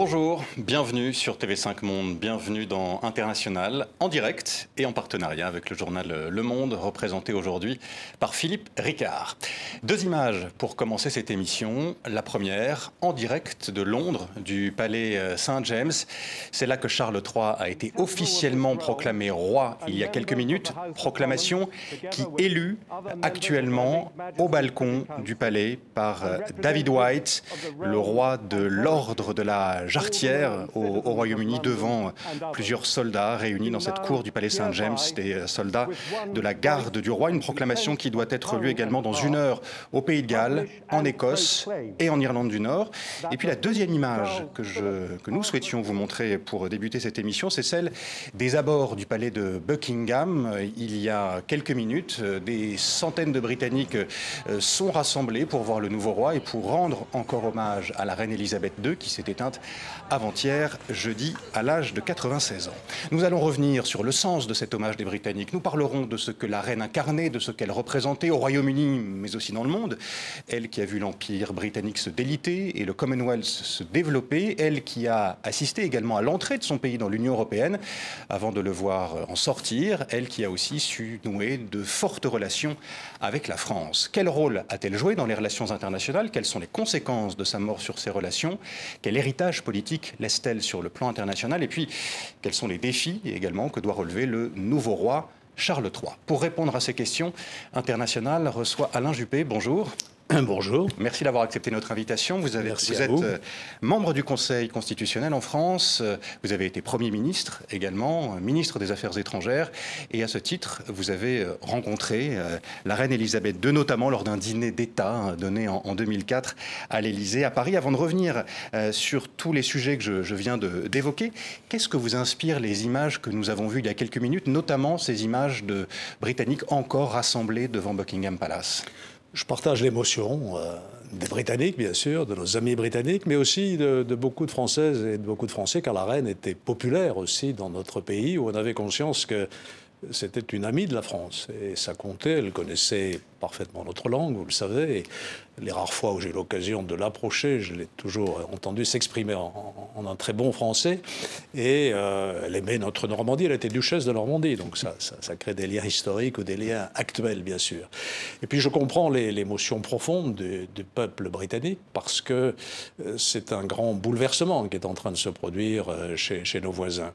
Bonjour, bienvenue sur TV5 Monde, bienvenue dans International, en direct et en partenariat avec le journal Le Monde, représenté aujourd'hui par Philippe Ricard. Deux images pour commencer cette émission. La première, en direct de Londres, du palais euh, Saint-James. C'est là que Charles III a été officiellement proclamé roi il y a quelques minutes. Proclamation qui élue actuellement au balcon du palais par euh, David White, le roi de l'ordre de la jarretière au, Royaume-Uni devant plusieurs soldats réunis dans cette cour du palais Saint-James, des soldats de la garde du roi. Une proclamation qui doit être lue également dans une heure au Pays de Galles, en Écosse et en Irlande du Nord. Et puis la deuxième image que, nous souhaitions vous montrer pour débuter cette émission, c'est celle des abords du palais de Buckingham. Il y a quelques minutes, des centaines de Britanniques euh, sont rassemblés pour voir le nouveau roi et pour rendre encore hommage à la reine Elisabeth II qui s'est éteinte avant-hier, jeudi, à l'âge de 96 ans. Nous allons revenir sur le sens de cet hommage des Britanniques. Nous parlerons de ce que la reine incarnait, de ce qu'elle représentait au Royaume-Uni, mais aussi dans le monde. Elle qui a vu l'Empire britannique se déliter et le Commonwealth se développer. Elle qui a assisté également à l'entrée de son pays dans l'Union européenne avant de le voir en sortir. Elle qui a aussi su nouer de fortes relations avec la France. Quel rôle a-t-elle joué dans les relations internationales? Quelles sont les conséquences de sa mort sur ces relations? Quel héritage politique laisse-t-elle sur le plan international Et puis, quels sont les défis également que doit relever le nouveau roi Charles III Pour répondre à ces questions, International reçoit Alain Juppé. Bonjour. Bonjour. Merci d'avoir accepté notre invitation. Vous, avez, vous êtes euh, membre du Conseil constitutionnel en France. Euh, vous avez été Premier ministre également, euh, ministre des Affaires étrangères. Et à ce titre, vous avez rencontré la reine Elisabeth II, notamment lors d'un dîner d'État hein, donné en 2004 à l'Élysée, à Paris. Avant de revenir sur tous les sujets que je, viens d'évoquer, qu'est-ce que vous inspire les images que nous avons vues il y a quelques minutes, notamment ces images de Britanniques encore rassemblés devant Buckingham Palace? Je partage l'émotion euh, des Britanniques, bien sûr, de nos amis britanniques, mais aussi de, beaucoup de Françaises et de beaucoup de Français, car la reine était populaire aussi dans notre pays, où on avait conscience que c'était une amie de la France. Et ça comptait, elle connaissait parfaitement notre langue, vous le savez. Et les rares fois où j'ai eu l'occasion de l'approcher, je l'ai toujours entendu s'exprimer en, un très bon français. Et euh, elle aimait notre Normandie, elle était duchesse de Normandie, donc ça, crée des liens historiques ou des liens actuels, bien sûr. Et puis je comprends l'émotion profonde du, peuple britannique, parce que euh, c'est un grand bouleversement qui est en train de se produire euh, chez nos voisins.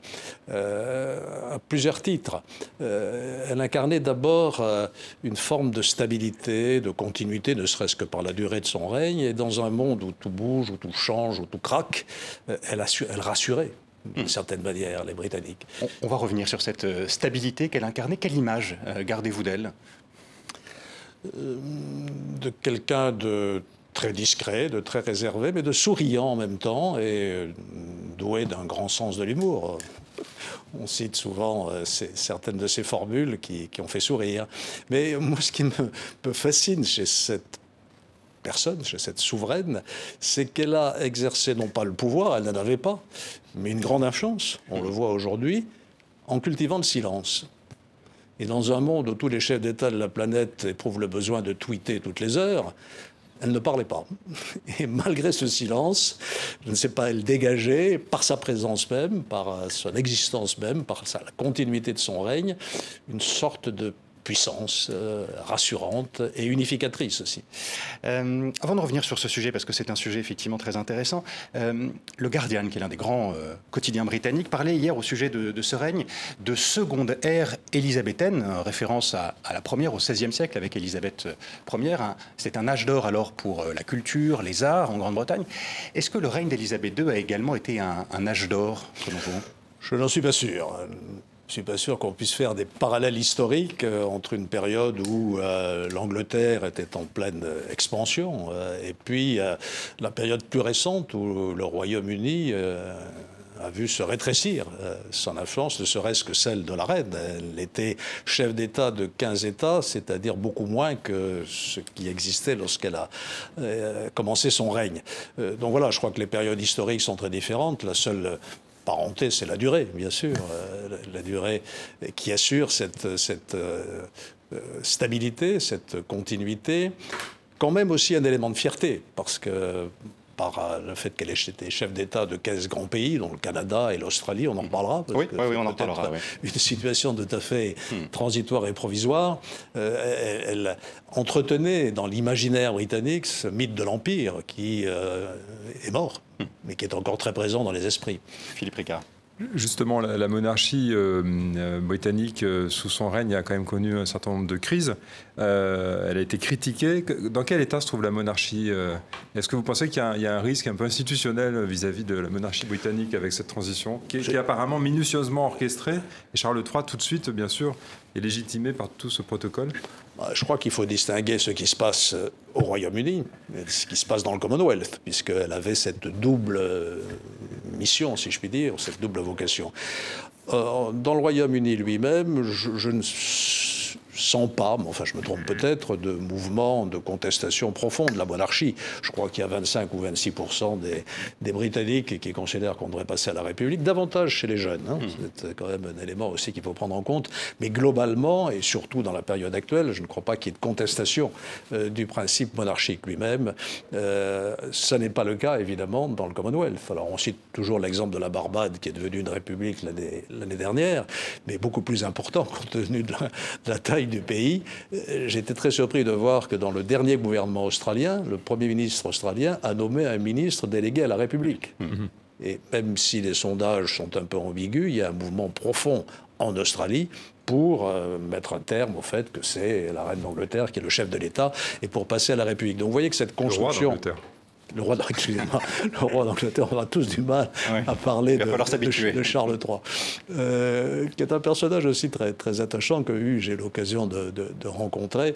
à plusieurs titres. elle incarnait d'abord une forme de stabilité de continuité, ne serait-ce que par la durée de son règne. Et dans un monde où tout bouge, où tout change, où tout craque, euh, elle, elle rassurait d'une hmm. certaine manière les Britanniques. On, va revenir sur cette euh, stabilité qu'elle incarnait. Quelle image euh, gardez-vous d'elle? De quelqu'un de très discret, de très réservé, mais de souriant en même temps et doué d'un grand sens de l'humour. On cite souvent euh, certaines de ces formules qui, ont fait sourire. Mais moi, ce qui me, fascine chez cette personne, chez cette souveraine, c'est qu'elle a exercé non pas le pouvoir, elle n'en avait pas, mais une grande influence, on le voit aujourd'hui, en cultivant le silence. Et dans un monde où tous les chefs d'État de la planète éprouvent le besoin de tweeter toutes les heures, elle ne parlait pas. Et malgré ce silence, je ne sais pas, elle dégageait, par sa présence même, par son existence même, par la continuité de son règne, une sorte de puissance euh, rassurante et unificatrice aussi. Euh, avant de revenir sur ce sujet, parce que c'est un sujet effectivement très intéressant, euh, le Guardian, qui est l'un des grands quotidiens britanniques, parlait hier au sujet de, ce règne de seconde ère élisabéthaine, référence à, la première au XVIe siècle avec Élisabeth Ier. C'est un âge d'or alors pour la culture, les arts en Grande-Bretagne. Est-ce que le règne d'Élisabeth II a également été un, un âge d'or, selon vous? Je n'en suis pas sûr. Je ne suis pas sûr qu'on puisse faire des parallèles historiques euh, entre une période où euh, l'Angleterre était en pleine expansion euh, et puis la période plus récente où le Royaume-Uni a vu se rétrécir son influence, ne serait-ce que celle de la reine. Elle était chef d'État de 15 États, c'est-à-dire beaucoup moins que ce qui existait lorsqu'elle a commencé son règne. donc voilà, je crois que les périodes historiques sont très différentes. La seule parenté, c'est la durée, bien sûr, euh, la durée qui assure cette, cette euh, stabilité, cette continuité. Quand même aussi un élément de fierté, parce que par euh, le fait qu'elle était chef d'État de 15 grands pays, dont le Canada et l'Australie, on en reparlera. oui, oui, on en reparlera. Une situation tout à fait hmm. transitoire et provisoire. Euh, elle, entretenait dans l'imaginaire britannique ce mythe de l'Empire qui euh, est mort. mais qui est encore très présent dans les esprits. Philippe Ricard. Justement, la, monarchie euh, euh, britannique, euh, sous son règne, a quand même connu un certain nombre de crises. elle a été critiquée. Dans quel état se trouve la monarchie Est-ce que vous pensez qu'il y, a un risque un peu institutionnel vis-à-vis de la monarchie britannique avec cette transition, qui est, apparemment minutieusement orchestrée? Et Charles III, tout de suite, bien sûr, est légitimé par tout ce protocole? Je crois qu'il faut distinguer ce qui se passe au Royaume-Uni et ce qui se passe dans le Commonwealth, puisqu'elle avait cette double mission, si je puis dire, cette double vocation. Euh, dans le Royaume-Uni lui-même, je, je ne sans pas, mais enfin je me trompe peut-être, de mouvements de contestation profonde de la monarchie. Je crois qu'il y a 25 ou 26 des, des Britanniques qui considèrent qu'on devrait passer à la République, davantage chez les jeunes. Hein. Hmm. C'est quand même un élément aussi qu'il faut prendre en compte. Mais globalement, et surtout dans la période actuelle, je ne crois pas qu'il y ait de contestation euh, du principe monarchique lui-même. Euh, ça n'est pas le cas, évidemment, dans le Commonwealth. Alors on cite toujours l'exemple de la Barbade, qui est devenue une république l'année dernière, mais beaucoup plus important compte tenu de la taille du pays, euh, j'étais très surpris de voir que dans le dernier gouvernement australien, le Premier ministre australien a nommé un ministre délégué à la République. Mhm. Et même si les sondages sont un peu ambigus, il y a un mouvement profond en Australie pour euh, mettre un terme au fait que c'est la reine d'Angleterre qui est le chef de l'État et pour passer à la République. Donc vous voyez que cette construction le roi d'Angleterre, on aura tous du mal à parler de, Charles III, euh, qui est un personnage aussi très, très attachant que j'ai l'occasion de, de, rencontrer,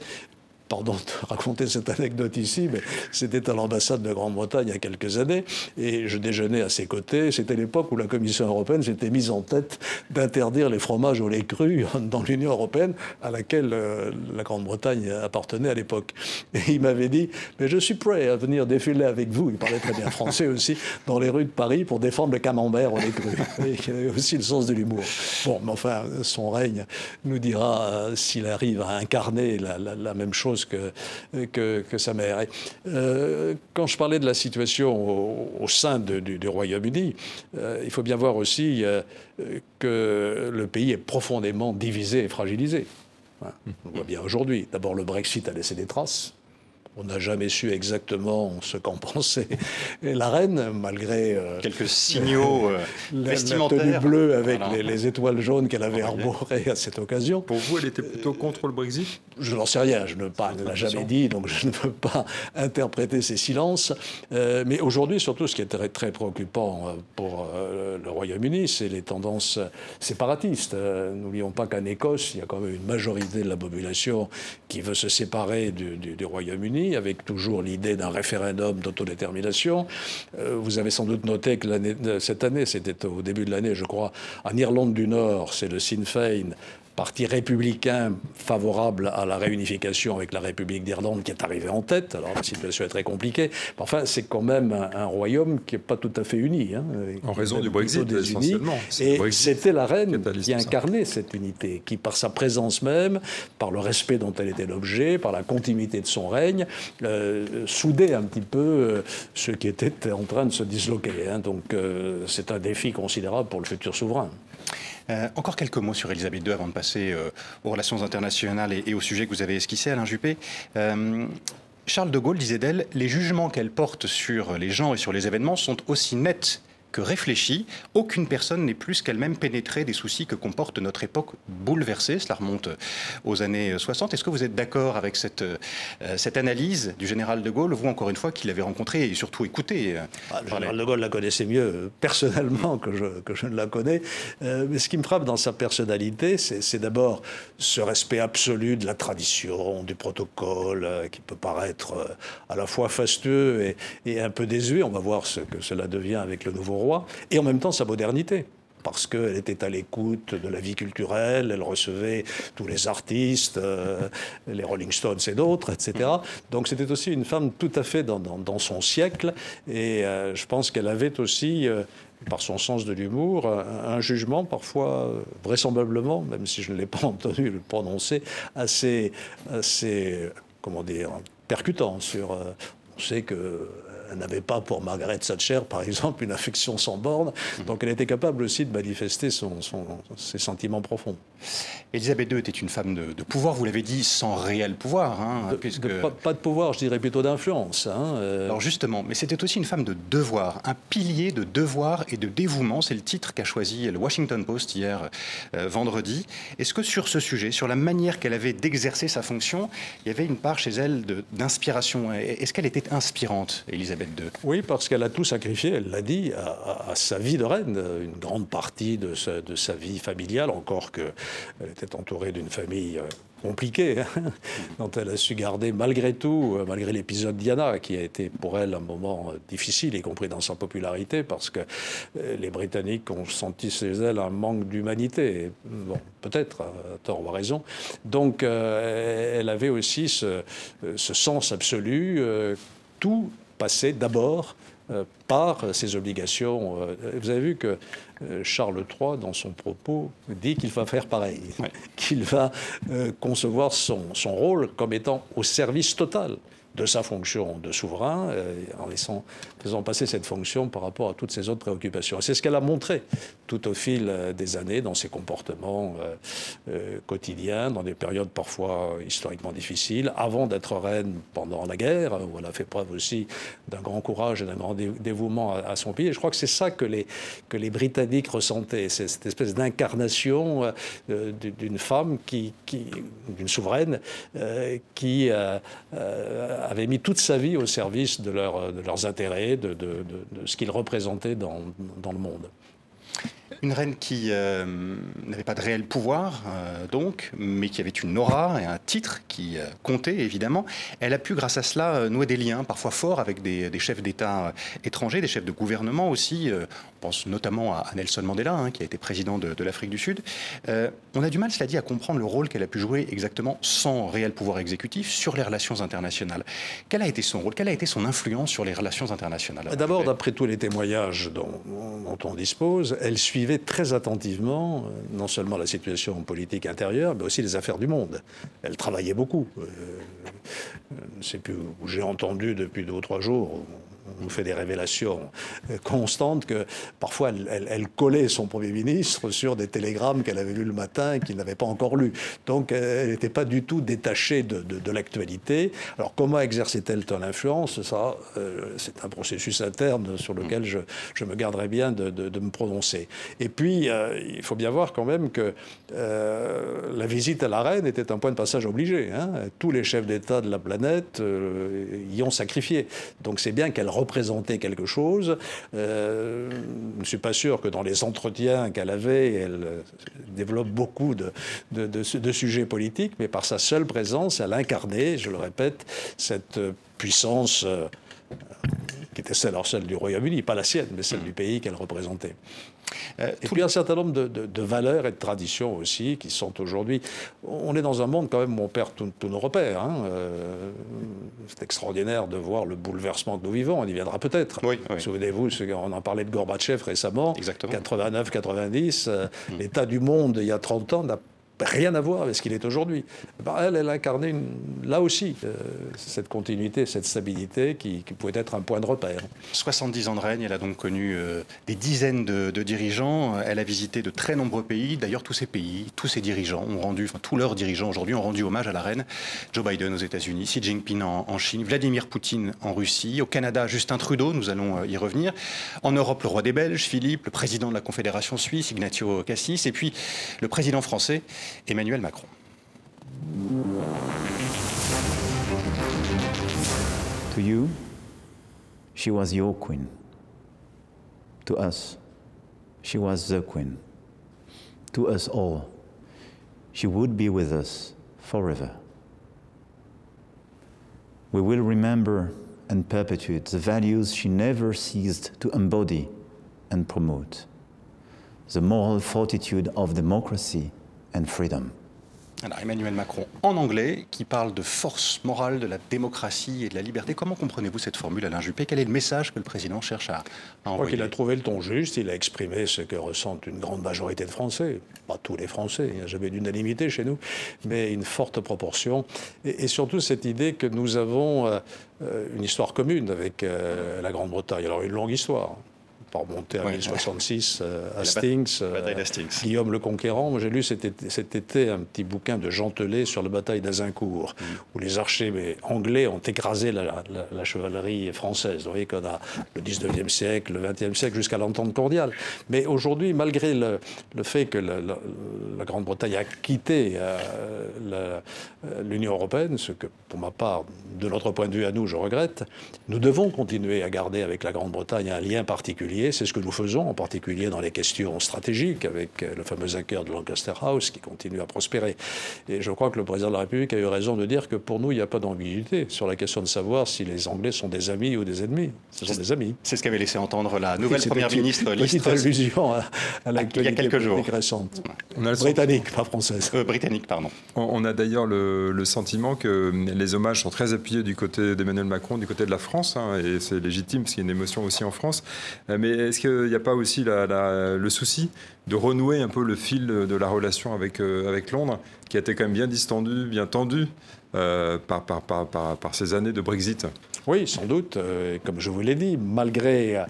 pardon de raconter cette anecdote ici, mais c'était à l'ambassade de Grande-Bretagne il y a quelques années, et je déjeunais à ses côtés. C'était l'époque où la Commission européenne s'était mise en tête d'interdire les fromages au lait cru dans l'Union européenne, à laquelle euh, la Grande-Bretagne appartenait à l'époque. Et il m'avait dit, mais je suis prêt à venir défiler avec vous, il parlait très bien français aussi, dans les rues de Paris pour défendre le camembert au lait cru. Et il avait aussi le sens de l'humour. Bon, mais enfin, son règne nous dira euh, s'il arrive à incarner la même chose que, que, sa mère. Euh, quand je parlais de la situation au, sein du, Royaume-Uni, euh, il faut bien voir aussi euh, que le pays est profondément divisé et fragilisé. On voit bien aujourd'hui. D'abord, le Brexit a laissé des traces. On n'a jamais su exactement ce qu'en pensait la reine, malgré euh, quelques signaux euh, la, tenue bleue avec les, étoiles jaunes qu'elle avait arborées à cette occasion. Pour vous, elle était plutôt contre le Brexit? Je n'en sais rien. Je ne pas, elle ne l'a jamais dit, donc je ne peux pas interpréter ces silences. Euh, mais aujourd'hui, surtout, ce qui est très, très préoccupant pour le Royaume-Uni, c'est les tendances séparatistes. N'oublions pas qu'en Écosse, il y a quand même une majorité de la population qui veut se séparer du Royaume-Uni avec toujours l'idée d'un référendum d'autodétermination. Euh, vous avez sans doute noté que cette année, c'était au début de l'année, je crois, en Irlande du Nord, c'est le Sinn Féin parti républicain favorable à la réunification avec la République d'Irlande qui est arrivé en tête. Alors la situation est très compliquée. Mais enfin, c'est quand même un, royaume qui n'est pas tout à fait uni. Hein, en raison du Brexit, essentiellement. Et c'était la reine qui incarnait cette unité, qui par sa présence même, par le respect dont elle était l'objet, par la continuité de son règne, euh, soudait un petit peu euh, ce qui était en train de se disloquer. Hein. Donc euh, c'est un défi considérable pour le futur souverain. Euh, encore quelques mots sur Elisabeth II avant de passer euh, aux relations internationales et, au sujet que vous avez esquissé, Alain Juppé. Euh, Charles de Gaulle disait d'elle, les jugements qu'elle porte sur les gens et sur les événements sont aussi nets que réfléchie. Aucune personne n'est plus qu'elle-même pénétrée des soucis que comporte notre époque bouleversée. Cela remonte aux années 60. Est-ce que vous êtes d'accord avec cette, euh, cette analyse du général de Gaulle, vous encore une fois, qu'il avait rencontré et surtout écouté euh, ah, Le général de Gaulle la connaissait mieux euh, personnellement que je, que je ne la connais. mais ce qui me frappe dans sa personnalité, c'est d'abord ce respect absolu de la tradition, du protocole, qui peut paraître à la fois fastueux et, et un peu désuet. On va voir ce que cela devient avec le nouveau roi, et en même temps sa modernité parce qu'elle était à l'écoute de la vie culturelle, elle recevait tous les artistes, euh, les Rolling Stones et d'autres, etc. Donc c'était aussi une femme tout à fait dans, son siècle, et euh, je pense qu'elle avait aussi, euh, par son sens de l'humour, un, jugement parfois, vraisemblablement, même si je ne l'ai pas entendu le prononcer, assez, assez comment dire, percutant sur... on sait que elle n'avait pas pour Margaret Thatcher, par exemple, une affection sans borne. Donc elle était capable aussi de manifester ses sentiments profonds. Elisabeth II était une femme de, pouvoir, vous l'avez dit, sans réel pouvoir. Hein, puisque... pas, de pouvoir, je dirais plutôt d'influence. Hein, euh. Alors justement, mais c'était aussi une femme de devoir, un pilier de devoir et de dévouement. C'est le titre qu'a choisi le Washington Post hier euh, vendredi. Est-ce que sur ce sujet, sur la manière qu'elle avait d'exercer sa fonction, il y avait une part chez elle d'inspiration? Est-ce qu'elle était inspirante, Elisabeth II Oui, parce qu'elle a tout sacrifié, elle l'a dit, à, sa vie de reine, une grande partie de sa, de sa vie familiale, encore qu'elle était entourée d'une famille euh, compliquée, hein, dont elle a su garder malgré tout, euh, malgré l'épisode Diana, qui a été pour elle un moment euh, difficile, y compris dans sa popularité, parce que les Britanniques ont senti chez elle un manque d'humanité. Bon, peut-être, à tort ou à raison. Donc, elle avait aussi ce, ce sens absolu. tout passait d'abord euh, par ses obligations. Euh, vous avez vu que euh, Charles III, dans son propos, dit qu'il va faire pareil, qu'il va concevoir son, son, rôle comme étant au service total de sa fonction de souverain, euh, en laissant, faisant passer cette fonction par rapport à toutes ses autres préoccupations. C'est ce qu'elle a montré tout au fil euh, des années dans ses comportements euh, quotidiens, dans des périodes parfois historiquement difficiles, avant d'être reine pendant la guerre, où elle a fait preuve aussi d'un grand courage et d'un grand dévouement à, son pays. Et je crois que c'est ça que les, que les Britanniques ressentaient, cette espèce d'incarnation d'une femme, qui, d'une souveraine, qui avait mis toute sa vie au service de, leurs intérêts, de, ce qu'ils représentaient dans, le monde. Une reine qui euh, n'avait pas de réel pouvoir, euh, donc, mais qui avait une aura et un titre qui euh, comptait, évidemment. Elle a pu, grâce à cela, nouer des liens parfois forts avec des, chefs d'État étrangers, des chefs de gouvernement aussi. Pense notamment à, Nelson Mandela, hein, qui a été président de, l'Afrique du Sud. on a du mal, cela dit, à comprendre le rôle qu'elle a pu jouer exactement sans réel pouvoir exécutif sur les relations internationales. Quel a été son rôle? Quelle a été son influence sur les relations internationales? D'abord, d'après tous les témoignages dont, on dispose, elle suivait très attentivement euh, non seulement la situation politique intérieure, mais aussi les affaires du monde. Elle travaillait beaucoup. Euh, sais plus j'ai entendu depuis deux ou trois jours, nous fait des révélations euh, constantes que parfois elle, collait son Premier ministre sur des télégrammes qu'elle avait lus le matin et qu'il n'avait pas encore lus. Donc elle n'était pas du tout détachée de, l'actualité. Alors comment exerçait-elle ton influence? Ça, euh, c'est un processus interne sur lequel je, me garderai bien de, me prononcer. Et puis, euh, il faut bien voir quand même que la visite à la reine était un point de passage obligé. Hein. Tous les chefs d'État de la planète y ont sacrifié. Donc c'est bien qu'elle représenter quelque chose. Euh, je ne suis pas sûr que dans les entretiens qu'elle avait, elle euh, développe beaucoup de, de, sujets politiques, mais par sa seule présence, elle incarnait, je le répète, cette puissance euh, qui était celle, celle du Royaume-Uni, pas la sienne, mais celle du pays qu'elle représentait. Euh, et puis un certain nombre de, valeurs et de traditions aussi qui sont aujourd'hui. On est dans un monde quand même où on perd tous nos repères. Hein. Euh, c'est extraordinaire de voir le bouleversement que nous vivons. On y viendra peut-être. Oui, Souvenez-vous, on en parlait de Gorbatchev récemment. 89-90. Euh, mm. L'état du monde il y a 30 ans n'a rien à voir avec ce qu'il est aujourd'hui. Bah, elle, elle incarnait là aussi euh, cette continuité, cette stabilité qui, pouvait être un point de repère. 70 ans de règne, elle a donc connu euh, des dizaines de, dirigeants, elle a visité de très nombreux pays, d'ailleurs tous ces pays, tous ces dirigeants ont rendu, tous leurs dirigeants aujourd'hui ont rendu hommage à la reine. Joe Biden aux États-Unis, Xi Jinping en, Chine, Vladimir Poutine en Russie, au Canada Justin Trudeau, nous allons euh, y revenir, en Europe le roi des Belges, Philippe, le président de la Confédération suisse, Ignacio Cassis, et puis le président français, Emmanuel Macron. To you, she was your queen. To us, she was the queen. To us all, she would be with us forever. We will remember and perpetuate the values she never ceased to embody and promote the moral fortitude of democracy and freedom, Alors Emmanuel Macron en anglais qui parle de force morale de la démocratie et de la liberté. Comment comprenez-vous cette formule, Alain Juppé? Quel est le message que le président cherche à, à envoyer Je crois qu'il a trouvé le ton juste, il a exprimé ce que ressentent une grande majorité de Français, pas tous les Français, il n'y a jamais d'unanimité chez nous, mais une forte proportion. Et, et surtout cette idée que nous avons euh, une histoire commune avec euh, la Grande-Bretagne. Alors une longue histoire pas remonter à Ouais. 1066, euh, Hastings, euh, d'Hastings. Guillaume le Conquérant. Moi, j'ai lu cet été, cet été un petit bouquin de Jean Telet sur la bataille d'Azincourt, Mm. où les archers anglais ont écrasé la, la- la chevalerie française. Vous voyez qu'on a le 19e siècle, le 20e siècle, jusqu'à l'entente cordiale. Mais aujourd'hui, malgré le, le fait que la, Grande-Bretagne a quitté euh, euh, l'Union européenne, ce que, pour ma part, de notre point de vue à nous, je regrette, nous devons continuer à garder avec la Grande-Bretagne un lien particulier. C'est ce que nous faisons, en particulier dans les questions stratégiques, avec euh, le fameux accord de Lancaster House qui continue à prospérer. Et je crois que le président de la République a eu raison de dire que pour nous, il n'y a pas d'ambiguïté sur la question de savoir si les Anglais sont des amis ou des ennemis. Ce sont des amis. C'est ce qu'avait laissé entendre la nouvelle première une ministre Liz Petite allusion à, à l'actualité quelques jours. récente. On a le sentiment- Britannique, pas française. euh, britannique, pardon. On on a d'ailleurs le, le sentiment que les hommages sont très appuyés du côté d'Emmanuel Macron, du côté de la France, hein, et c'est légitime parce qu'il y a une émotion aussi en France. Euh, Mais est-ce qu'il n'y a pas aussi le souci de renouer un peu le fil de la relation avec, euh, Londres, qui a été quand même bien distendu, bien tendu euh, par ces années de Brexit? Oui, sans doute. euh, comme je vous l'ai dit, malgré euh,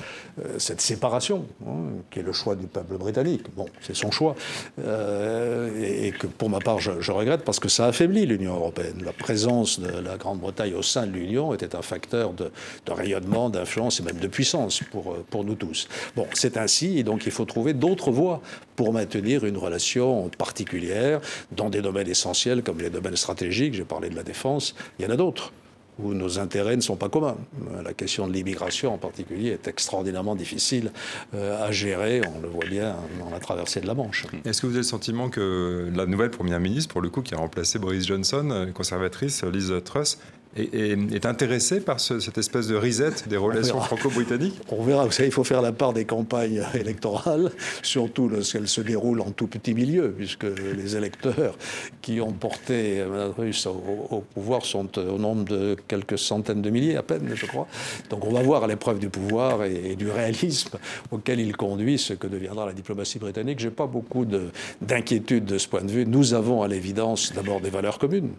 cette séparation, hein, qui est le choix du peuple britannique, bon, c'est son choix, euh, et, que pour ma part, je, regrette parce que ça affaiblit l'Union européenne. La présence de la Grande-Bretagne au sein de l'Union était un facteur de, de rayonnement, d'influence et même de puissance pour, pour nous tous. Bon, c'est ainsi, et donc il faut trouver d'autres voies pour maintenir une relation particulière dans des domaines essentiels comme les domaines stratégiques. J'ai parlé de la défense, il y en a d'autres où nos intérêts ne sont pas communs. Euh, La question de l'immigration en particulier est extraordinairement difficile euh, à gérer, on le voit bien dans la traversée de la Manche. Est-ce que vous avez le sentiment que la nouvelle première ministre, pour le coup, qui a remplacé Boris Johnson, euh, conservatrice, Liz Truss, est, intéressée par ce- cette espèce de reset des relations franco-britanniques On verra, vous savez, il faut faire la part des campagnes électorales, surtout lorsqu'elles se déroulent en tout petit milieu, puisque les électeurs qui ont porté Mme Russe au, au pouvoir sont au nombre de quelques centaines de milliers à peine, je crois. Donc on va voir à l'épreuve du pouvoir et, et du réalisme auquel il conduit ce que deviendra la diplomatie britannique. J'ai pas beaucoup de- d'inquiétude de ce point de vue. Nous avons à l'évidence d'abord des valeurs communes.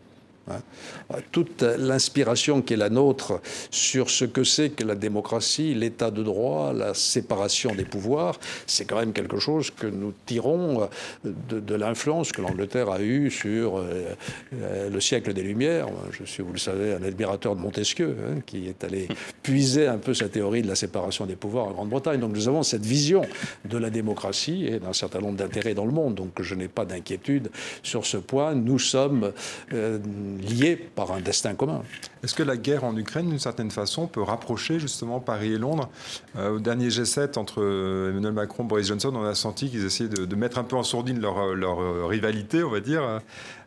Hein. Toute l'inspiration qui est la nôtre sur ce que c'est que la démocratie, l'état de droit, la séparation des pouvoirs, c'est quand même quelque chose que nous tirons de, de l'influence que l'Angleterre a eue sur euh, euh, le siècle des Lumières. Je suis, vous le savez, un admirateur de Montesquieu, hein, qui est allé puiser un peu sa théorie de la séparation des pouvoirs en Grande-Bretagne. Donc nous avons cette vision de la démocratie et d'un certain nombre d'intérêts dans le monde. Donc je n'ai pas d'inquiétude sur ce point. Nous sommes euh, liés par un destin commun. Est-ce que la guerre en Ukraine, d'une certaine façon, peut rapprocher justement Paris et Londres? Euh, Au dernier G7 entre euh, Emmanuel Macron et Boris Johnson, on a senti qu'ils essayaient de, mettre un peu en sourdine leur, euh, rivalité, on va dire,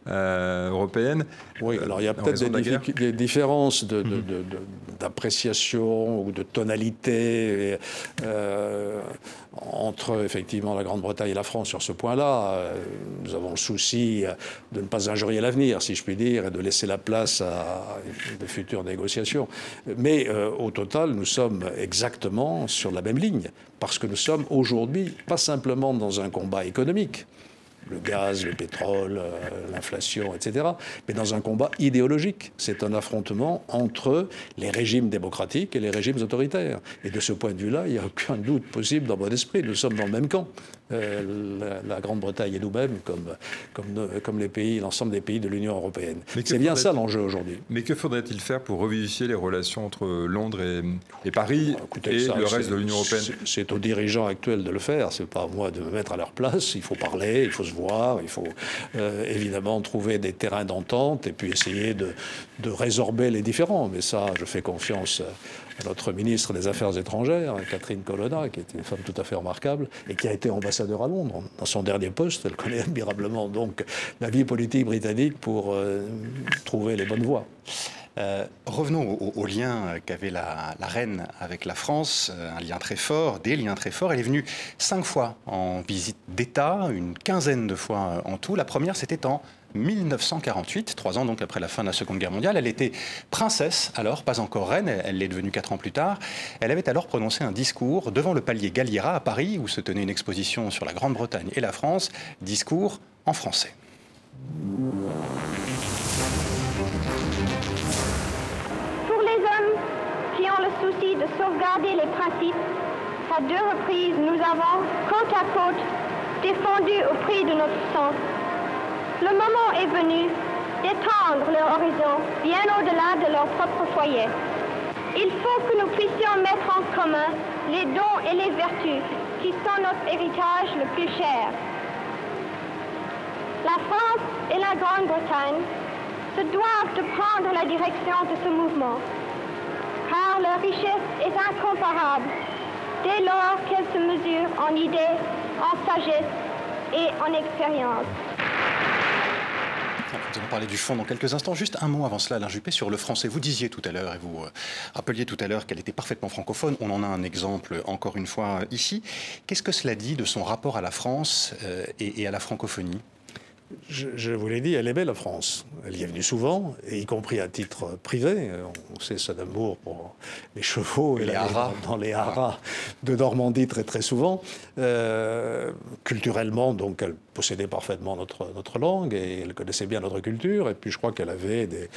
européenne. Oui, Euh, alors il y a en peut-être des, différences de- d'appréciation ou de tonalité et, euh, entre effectivement la Grande-Bretagne et la France sur ce point-là. Euh, Nous avons le souci de ne pas injurier l'avenir, si je puis dire, et de laisser la place à de futures négociations. Mais euh, au total, nous sommes exactement sur la même ligne, parce que nous sommes aujourd'hui pas simplement dans un combat économique le gaz, le pétrole, euh, l'inflation, etc., mais dans un combat idéologique. C'est un affrontement entre les régimes démocratiques et les régimes autoritaires. Et de ce point de vue-là, il n'y a aucun doute possible dans mon esprit. Nous sommes dans le même camp. Euh, la, la Grande-Bretagne et nous-mêmes, comme, comme, comme les pays, l'ensemble des pays de l'Union européenne. C'est bien ça l'enjeu aujourd'hui. Mais que faudrait-il faire pour revivifier les relations entre Londres et, et Paris Écoutez, et ça, le reste de l'Union européenne? c'est- aux dirigeants actuels de le faire. C'est pas à moi de me mettre à leur place. Il faut parler, il faut se voir, il faut euh, évidemment trouver des terrains d'entente et puis essayer de, de résorber les différends. Mais ça, je fais confiance notre ministre des Affaires étrangères, Catherine Colonna, qui est une femme tout à fait remarquable et qui a été ambassadeur à Londres dans son dernier poste. Elle connaît admirablement donc la vie politique britannique pour euh, trouver les bonnes voies. Euh, revenons au, lien qu'avait la, la reine avec la France, euh, un lien très fort, des liens très forts. Elle est venue cinq fois en visite d'État, une quinzaine de fois en tout. La première, c'était en 1948, trois ans donc après la fin de la Seconde Guerre mondiale. Elle était princesse alors, pas encore reine, elle l'est devenue quatre ans plus tard. Elle avait alors prononcé un discours devant le palier Galliera à Paris, où se tenait une exposition sur la Grande-Bretagne et la France, discours en français. Sauvegarder les principes, à deux reprises nous avons, côte à côte, défendu au prix de notre sang. Le moment est venu d'étendre leur horizon bien au-delà de leur propre foyer. Il faut que nous puissions mettre en commun les dons et les vertus qui sont notre héritage le plus cher. La France et la Grande-Bretagne se doivent de prendre la direction de ce mouvement, car leur richesse est incomparable dès lors qu'elle se mesure en idées, en sagesse et en expérience. Nous allons parler du fond dans quelques instants. Juste un mot avant cela, Alain Juppé, sur le français. Vous disiez tout à l'heure, et vous euh, rappeliez tout à l'heure qu'elle était parfaitement francophone. On en a un exemple, encore une fois, ici. Qu'est-ce que cela dit de son rapport à la France euh, et, et à la francophonie? Je, vous l'ai dit, elle aimait la France. Elle y est venue souvent, et y compris à titre privé. On sait son amour pour les chevaux et, les haras. Dans les haras de Normandie très très souvent. Euh, culturellement, donc, elle possédait parfaitement notre, notre langue et elle connaissait bien notre culture. Et puis je crois qu'elle avait des,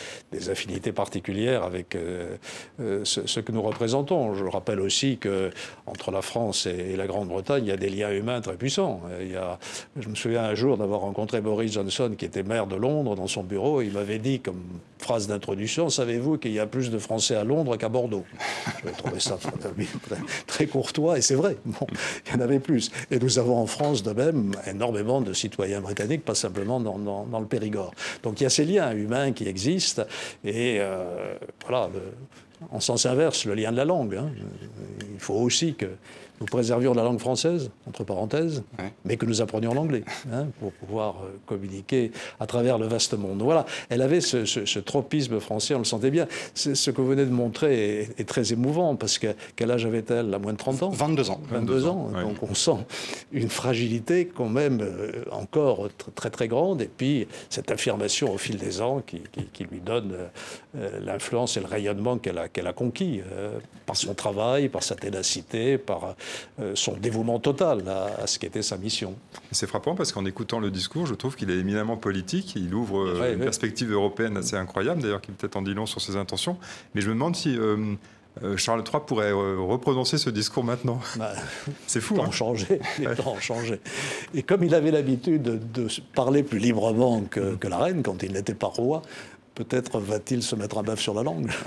affinités particulières avec euh, euh, ce, que nous représentons. Je rappelle aussi que entre la France et, la Grande-Bretagne, il y a des liens humains très puissants. Il y a, je me souviens un jour d'avoir rencontré Boris Johnson, qui était maire de Londres, dans son bureau. Il m'avait dit, comme phrase d'introduction, savez-vous qu'il y a plus de Français à Londres qu'à Bordeaux? Je trouvais ça très, courtois, et c'est vrai. Bon, il y en avait plus. Et nous avons en France, de même, énormément de citoyens britanniques, pas simplement dans, le Périgord. Donc il y a ces liens humains qui existent, et euh, voilà, en sens inverse, le lien de la langue. Hein. Il faut aussi que nous préservions la langue française, entre parenthèses, mais que nous apprenions l'anglais, hein, pour pouvoir euh, communiquer à travers le vaste monde. Voilà, elle avait ce, tropisme français, on le sentait bien. Ce que vous venez de montrer est, très émouvant, parce que quel âge avait-elle La moins de 30 ans? 22 ans. 22, ans, donc on sent une fragilité quand même euh, encore très très grande, et puis cette affirmation au fil des ans qui, lui donne euh, l'influence et le rayonnement qu'elle a, qu'elle a conquis, par son travail, par sa ténacité, par euh, son dévouement total à, ce qu'était sa mission. C'est frappant parce qu'en écoutant le discours, je trouve qu'il est éminemment politique. Il ouvre euh, une perspective européenne assez incroyable, d'ailleurs, qui peut-être en dit long sur ses intentions. Mais je me demande si. Euh, Charles III pourrait reprononcer ce discours maintenant. Bah, c'est fou. Hein changer, temps changer. Et comme il avait l'habitude de, parler plus librement que, que la reine quand il n'était pas roi, peut-être va-t-il se mettre un bœuf sur la langue.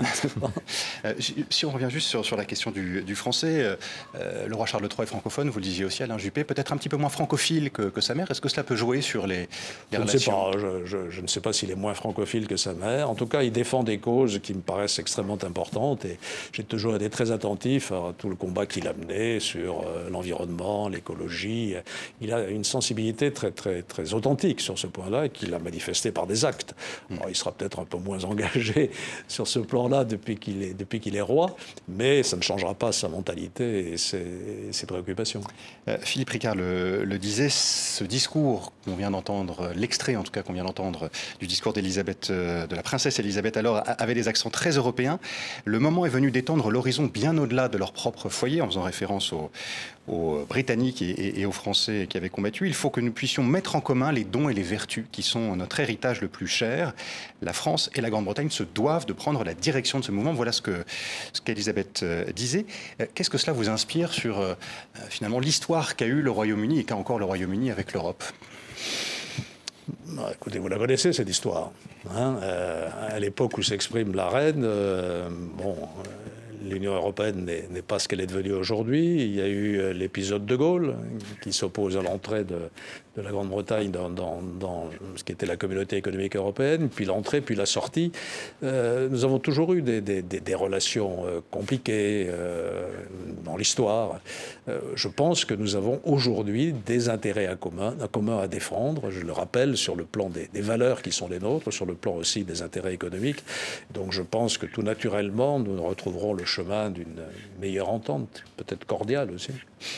Euh, si on revient juste sur, sur la question du, français, euh, euh, le roi Charles III est francophone, vous le disiez aussi, Alain Juppé, peut-être un petit peu moins francophile que, sa mère. Est-ce que cela peut jouer sur les, je relations ne sais pas. Je, je, ne sais pas s'il est moins francophile que sa mère. En tout cas, il défend des causes qui me paraissent extrêmement importantes et j'ai toujours été très attentif à tout le combat qu'il a mené sur l'environnement, l'écologie. Il a une sensibilité très, très, très authentique sur ce point-là et qu'il a manifesté par des actes. Hmm. il sera peut-être un peu moins engagé sur ce plan-là depuis qu'il est, est roi, mais ça ne changera pas sa mentalité et ses, préoccupations. Euh, Philippe Ricard le, disait, ce discours qu'on vient d'entendre, l'extrait en tout cas qu'on vient d'entendre du discours d'Elisabeth, euh, de la princesse Elisabeth alors, avait des accents très européens. Le moment est venu d'étendre l'horizon bien au-delà de leur propre foyer, en faisant référence au, aux Britanniques et, aux Français qui avaient combattu, il faut que nous puissions mettre en commun les dons et les vertus qui sont notre héritage le plus cher. La France et la Grande-Bretagne se doivent de prendre la direction de ce mouvement. Voilà ce que qu'Elisabeth euh, disait. Euh, qu'est-ce que cela vous inspire sur euh, finalement l'histoire qu'a eu le Royaume-Uni et qu'a encore le Royaume-Uni avec l'Europe? Écoutez, vous la connaissez cette histoire. Hein à l'époque où s'exprime la reine, bon, l'Union européenne n'est pas ce qu'elle est devenue aujourd'hui. Il y a eu euh, l'épisode de Gaulle qui s'oppose à l'entrée de, de la Grande-Bretagne dans, ce qui était la communauté économique européenne, puis l'entrée, puis la sortie. Euh, nous avons toujours eu des, relations euh, compliquées euh, dans l'histoire. je pense que nous avons aujourd'hui des intérêts commun à défendre, je le rappelle, sur le plan des, valeurs qui sont les nôtres, sur le plan aussi des intérêts économiques. Donc je pense que tout naturellement, nous retrouverons le chemin d'une meilleure entente, peut-être cordiale aussi.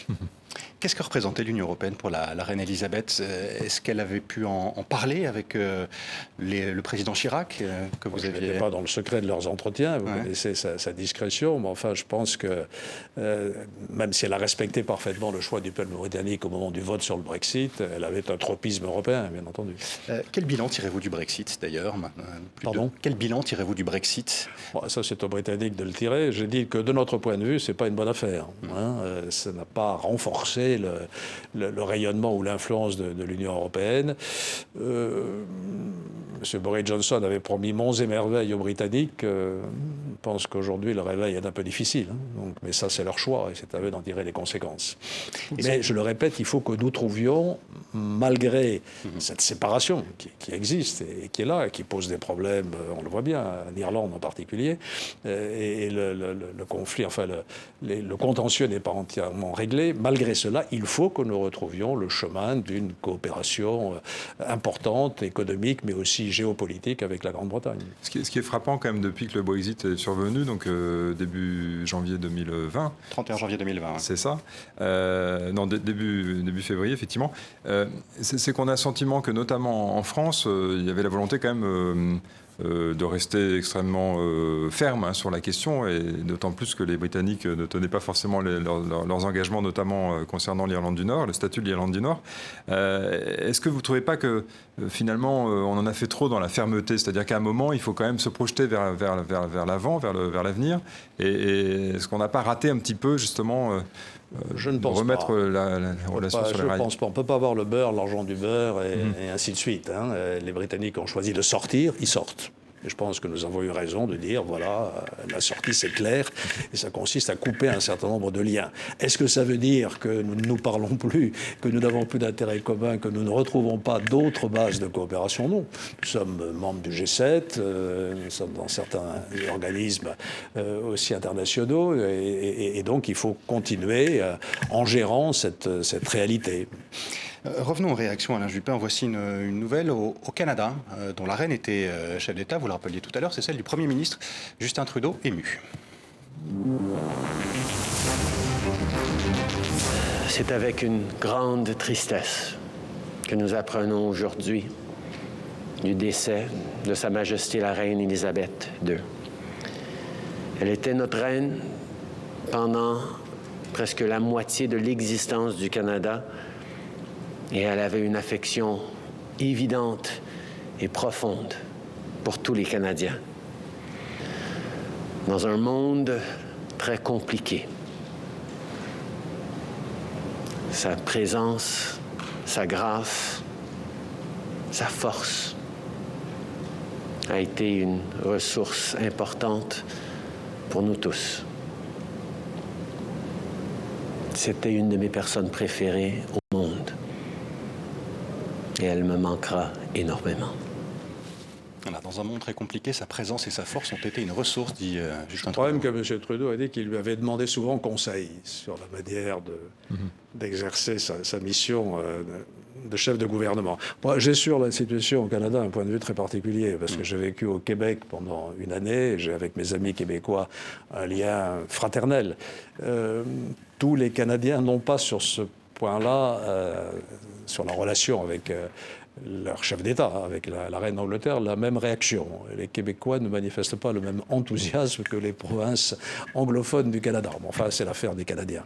Qu'est-ce que représentait l'Union européenne pour la, reine Elisabeth Est-ce qu'elle avait pu en, parler avec le président Chirac que vous Je n'étais pas dans le secret de leurs entretiens, vous connaissez sa, discrétion, mais enfin, je pense que même si elle a respecté parfaitement le choix du peuple britannique au moment du vote sur le Brexit, elle avait un tropisme européen, bien entendu. quel bilan tirez-vous du Brexit, d'ailleurs Pardon? Quel bilan tirez-vous du Brexit? Ça, c'est aux Britanniques de le tirer. J'ai dit que de notre point de vue, ce n'est pas une bonne affaire. Hein. Euh, ça n'a pas renforcé le, rayonnement ou l'influence de, l'Union européenne. Euh, M. Boris Johnson avait promis monts et merveilles aux Britanniques. Euh, je pense qu'aujourd'hui, le réveil est un peu difficile. Hein. Donc, mais ça, c'est leur choix et c'est à eux d'en tirer les conséquences. mais je le répète, il faut que nous trouvions, malgré mhm. cette séparation qui, existe et, qui est là et qui pose des problèmes, on le voit bien, en Irlande en particulier, et, le, conflit, enfin le, le contentieux n'est pas entièrement réglé. Malgré cela, il faut que nous retrouvions le chemin d'une coopération euh, importante, économique, mais aussi géopolitique avec la Grande-Bretagne. Ce, qui est frappant quand même depuis que le Brexit est survenu, donc euh, début janvier 2020. 31 janvier 2020. C'est ça. Euh, non, début, début février, effectivement. c'est qu'on a le sentiment que notamment en France, il y avait la volonté quand même euh, de rester extrêmement euh, ferme hein, sur la question, et d'autant plus que les Britanniques ne tenaient pas forcément leurs engagements, notamment euh, concernant l'Irlande du Nord, le statut de l'Irlande du Nord. Est-ce que vous ne trouvez pas que finalement on en a fait trop dans la fermeté C'est-à-dire qu'à un moment, il faut quand même se projeter vers, vers, vers, vers l'avant, vers l'avenir, et, et est-ce qu'on n'a pas raté un petit peu justement je ne pense remettre pas. La, la relation sur je les rails. pense pas. On ne peut pas avoir le beurre, l'argent du beurre et, mhm. et ainsi de suite. Hein. Les Britanniques ont choisi de sortir, ils sortent. Je pense que nous avons eu raison de dire, voilà, euh, la sortie c'est clair, et ça consiste à couper un certain nombre de liens. Est-ce que ça veut dire que nous ne nous parlons plus, que nous n'avons plus d'intérêt commun, que nous ne retrouvons pas d'autres bases de coopération? Non. Nous sommes membres du G7, euh, nous sommes dans certains organismes euh, aussi internationaux, et, donc il faut continuer en gérant cette réalité. Euh, revenons aux réactions, Alain Juppé. Voici une, nouvelle au, Canada, euh, dont la reine était euh, chef d'État, vous le rappeliez tout à l'heure, c'est celle du Premier ministre Justin Trudeau, ému. C'est avec une grande tristesse que nous apprenons aujourd'hui du décès de Sa Majesté la Reine Élisabeth II. Elle était notre reine pendant presque la moitié de l'existence du Canada et elle avait une affection évidente et profonde pour tous les Canadiens. Dans un monde très compliqué, sa présence, sa grâce, sa force a été une ressource importante pour nous tous. C'était une de mes personnes préférées et elle me manquera énormément. dans un monde très compliqué, sa présence et sa force ont été une ressource, dit euh, Justin Trudeau. Le problème que M. Trudeau a dit qu'il lui avait demandé souvent conseil sur la manière mhm. d'exercer sa, mission euh, de chef de gouvernement. Moi, j'ai sur la situation au Canada un point de vue très particulier, parce que mhm. j'ai vécu au Québec pendant une année, j'ai avec mes amis québécois un lien fraternel. Euh, tous les Canadiens n'ont pas sur ce point-là, euh, sur la relation avec euh, leur chef d'État, avec la, reine d'Angleterre, la même réaction. Les Québécois ne manifestent pas le même enthousiasme que les provinces anglophones du Canada. enfin, c'est l'affaire des Canadiens.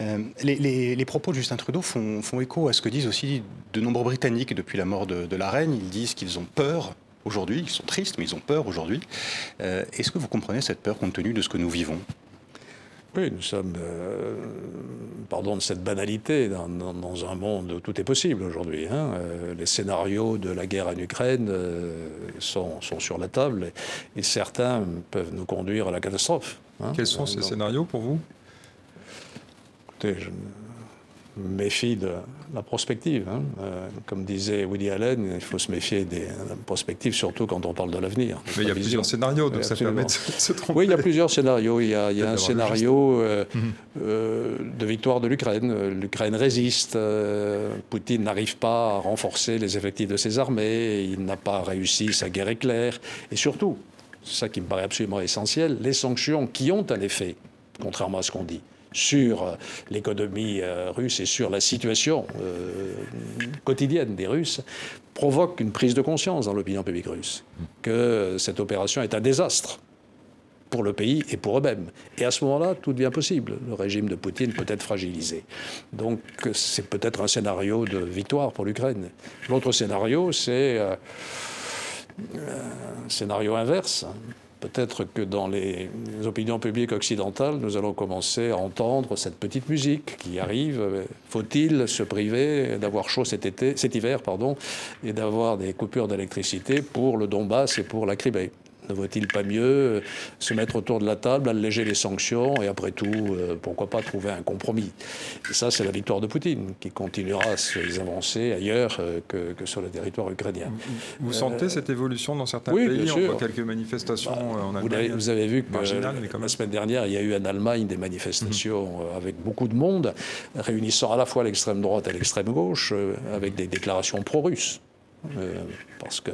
Euh, les, propos de Justin Trudeau font, font, écho à ce que disent aussi de nombreux Britanniques depuis la mort de, la reine. Ils disent qu'ils ont peur aujourd'hui, ils sont tristes, mais ils ont peur aujourd'hui. Est-ce que vous comprenez cette peur compte tenu de ce que nous vivons? Oui, nous sommes, euh, pardon de cette banalité, dans, un monde où tout est possible aujourd'hui. Hein. Euh, les scénarios de la guerre en Ukraine euh, sont, sur la table et, certains peuvent nous conduire à la catastrophe. Hein. Quels sont ces scénarios pour vous? Écoutez, je, méfie de la prospective. Hein. Euh, comme disait Woody Allen, il faut se méfier des prospectives, surtout quand on parle de l'avenir. Mais il y a plusieurs scénarios, donc ça permet de se tromper. Oui, il y a plusieurs scénarios. Il y a, un scénario euh, mhm. euh, de victoire de l'Ukraine. L'Ukraine résiste. Poutine n'arrive pas à renforcer les effectifs de ses armées. Il n'a pas réussi sa guerre éclair. Et surtout, c'est ça qui me paraît absolument essentiel, les sanctions qui ont un effet, contrairement à ce qu'on dit sur l'économie russe et sur la situation quotidienne des Russes provoque une prise de conscience dans l'opinion publique russe que cette opération est un désastre pour le pays et pour eux-mêmes. Et à ce moment-là, tout devient possible. Le régime de Poutine peut être fragilisé. Donc c'est peut-être un scénario de victoire pour l'Ukraine. L'autre scénario, c'est euh, un scénario inverse. Peut-être que dans les opinions publiques occidentales, nous allons commencer à entendre cette petite musique qui arrive. Faut-il se priver d'avoir chaud cet, été, cet hiver pardon, et d'avoir des coupures d'électricité pour le Donbass et pour la Crimée? Ne vaut-il pas mieux euh, se mettre autour de la table, alléger les sanctions et après tout, euh, pourquoi pas trouver un compromis? Et ça, c'est la victoire de Poutine qui continuera ses avancées ailleurs euh, que, sur le territoire ukrainien. Vous sentez cette évolution dans certains pays On voit quelques manifestations bah, en Allemagne. Vous avez, vu que la semaine dernière, il y a eu en Allemagne des manifestations mhm. avec beaucoup de monde, réunissant à la fois l'extrême droite et l'extrême gauche, avec des déclarations pro-russes. Euh, parce que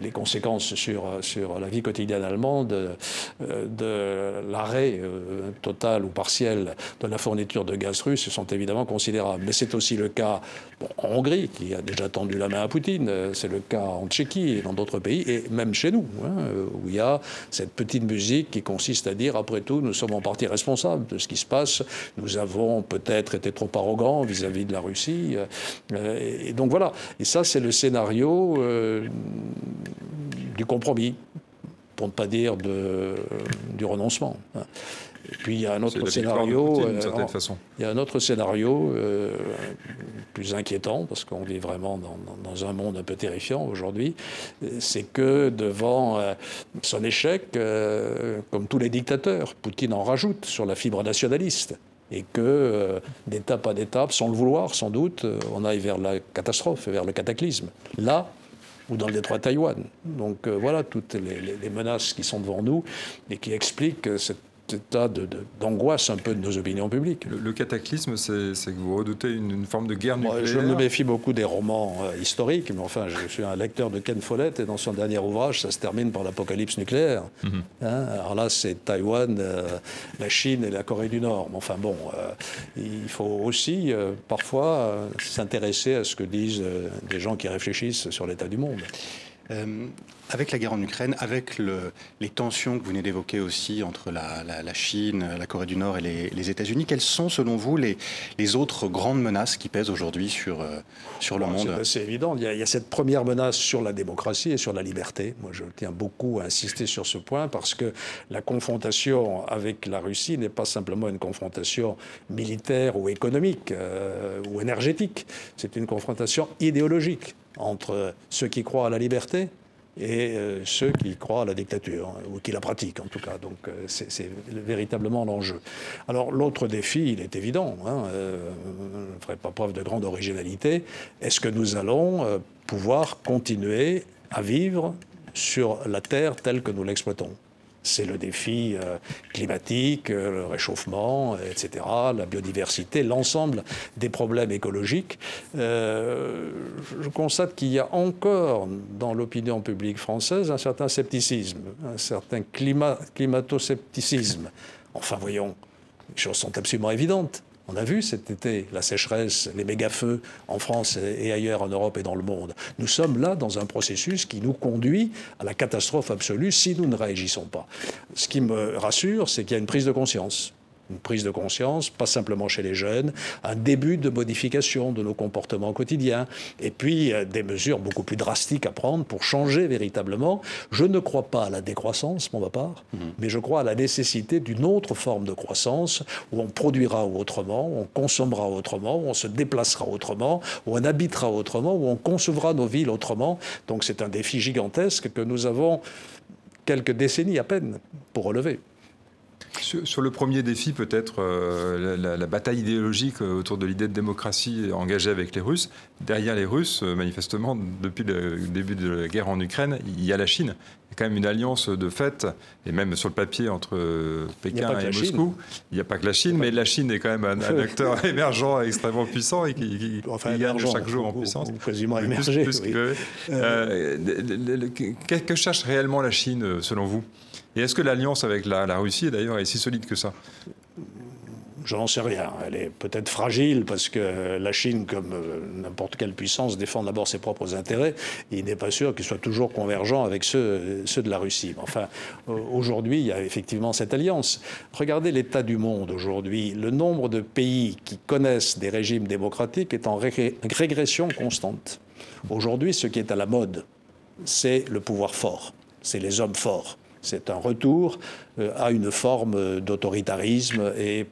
les conséquences sur, sur la vie quotidienne allemande euh, de l'arrêt euh, total ou partiel de la fourniture de gaz russe sont évidemment considérables. Mais c'est aussi le cas en Hongrie, qui a déjà tendu la main à Poutine, c'est le cas en Tchéquie et dans d'autres pays, et même chez nous, hein, où il y a cette petite musique qui consiste à dire, après tout, nous sommes en partie responsables de ce qui se passe, nous avons peut-être été trop arrogants vis-à-vis de la Russie, et donc voilà. Et ça, c'est le scénario euh, du compromis, pour ne pas dire du renoncement. Puis il y a un autre scénario. Euh, façon. Il y a un autre scénario euh, plus inquiétant parce qu'on vit vraiment dans, un monde un peu terrifiant aujourd'hui. C'est que devant son échec, comme tous les dictateurs, Poutine en rajoute sur la fibre nationaliste et que euh, d'étape à étape, sans le vouloir sans doute, euh, on aille vers la catastrophe, vers le cataclysme. Là, ou dans le détroit de Taïwan. Donc euh, voilà toutes les, les, menaces qui sont devant nous et qui expliquent cette état d'angoisse un peu de nos opinions publiques. Le, cataclysme, c'est que vous redoutez une, forme de guerre nucléaire Je me méfie beaucoup des romans euh, historiques, mais enfin, je suis un lecteur de Ken Follett, et dans son dernier ouvrage, ça se termine par l'apocalypse nucléaire. Mhm. Hein, alors là, c'est Taïwan, euh, la Chine et la Corée du Nord. Mais enfin bon, euh, il faut aussi parfois s'intéresser à ce que disent des gens qui réfléchissent sur l'état du monde. Avec la guerre en Ukraine, avec le, les tensions que vous venez d'évoquer aussi entre la, la, Chine, la Corée du Nord et les, les États-Unis, quelles sont selon vous les, les, autres grandes menaces qui pèsent aujourd'hui sur, euh, sur le monde C'est évident. Il y, a, il y, a, cette première menace sur la démocratie et sur la liberté. Moi, je tiens beaucoup à insister sur ce point parce que la confrontation avec la Russie n'est pas simplement une confrontation militaire ou économique euh, ou énergétique. C'est une confrontation idéologique entre ceux qui croient à la liberté et euh, ceux qui croient à la dictature, hein, ou qui la pratiquent en tout cas. Donc euh, c'est véritablement l'enjeu. Alors l'autre défi, il est évident, hein, euh, je ne ferai pas preuve de grande originalité, est-ce que nous allons pouvoir continuer à vivre sur la Terre telle que nous l'exploitons? C'est le défi euh, climatique, euh, le réchauffement, etc., la biodiversité, l'ensemble des problèmes écologiques. Euh, je constate qu'il y a encore dans l'opinion publique française un certain scepticisme, un certain climat, climato-scepticisme. Enfin, voyons, les choses sont absolument évidentes. On a vu cet été la sécheresse, les méga-feux en France et ailleurs en Europe et dans le monde. Nous sommes là dans un processus qui nous conduit à la catastrophe absolue si nous ne réagissons pas. Ce qui me rassure, c'est qu'il y a une prise de conscience une prise de conscience, pas simplement chez les jeunes, un début de modification de nos comportements quotidiens, et puis euh, des mesures beaucoup plus drastiques à prendre pour changer véritablement. Je ne crois pas à la décroissance, pour ma part, mais je crois à la nécessité d'une autre forme de croissance, où on produira autrement, où on consommera autrement, où on se déplacera autrement, où on habitera autrement, où on concevra nos villes autrement. Donc c'est un défi gigantesque que nous avons quelques décennies à peine pour relever. Sur, le premier défi, peut-être euh, la, bataille idéologique euh, autour de l'idée de démocratie engagée avec les Russes. Derrière les Russes, euh, manifestement, depuis le début de la guerre en Ukraine, il y a la Chine. Il y a quand même une alliance de fait, et même sur le papier entre Pékin et Moscou. Il n'y a pas que la Chine, mais la Chine est quand même un, acteur émergent extrêmement puissant et qui, gagne chaque jour en puissance. quasiment émergé. que cherche réellement la Chine, selon vous? Et est-ce que l'alliance avec la, Russie, d'ailleurs, est si solide que ça je n'en sais rien. Elle est peut-être fragile parce que la Chine, comme euh, n'importe quelle puissance, défend d'abord ses propres intérêts. il n'est pas sûr qu'il soit toujours convergent avec ceux, de la Russie. Enfin, aujourd'hui, il y a effectivement cette alliance. Regardez l'état du monde aujourd'hui. Le nombre de pays qui connaissent des régimes démocratiques est en régression constante. Aujourd'hui, ce qui est à la mode, c'est le pouvoir fort, c'est les hommes forts. C'est un retour euh, à une forme d'autoritarisme et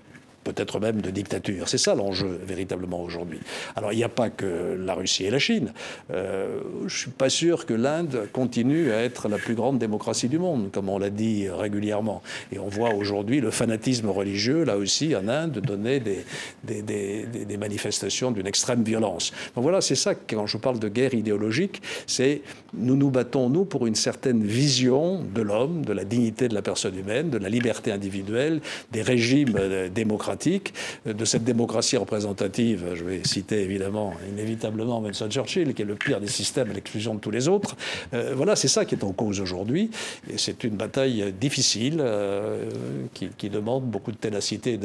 peut-être même de dictature. C'est ça l'enjeu véritablement aujourd'hui. Alors il n'y a pas que la Russie et la Chine. Euh, je ne suis pas sûr que l'Inde continue à être la plus grande démocratie du monde, comme on l'a dit régulièrement. Et on voit aujourd'hui le fanatisme religieux, là aussi, en Inde, donner des, des, manifestations d'une extrême violence. Donc voilà, c'est ça, quand je parle de guerre idéologique, c'est nous nous battons, nous, pour une certaine vision de l'homme, de la dignité de la personne humaine, de la liberté individuelle, des régimes euh, démocratiques de cette démocratie représentative. Je vais citer évidemment, inévitablement, Winston Churchill, qui est le pire des systèmes à l'exclusion de tous les autres. Euh, voilà, c'est ça qui est en cause aujourd'hui. Et c'est une bataille difficile euh, qui, demande beaucoup de ténacité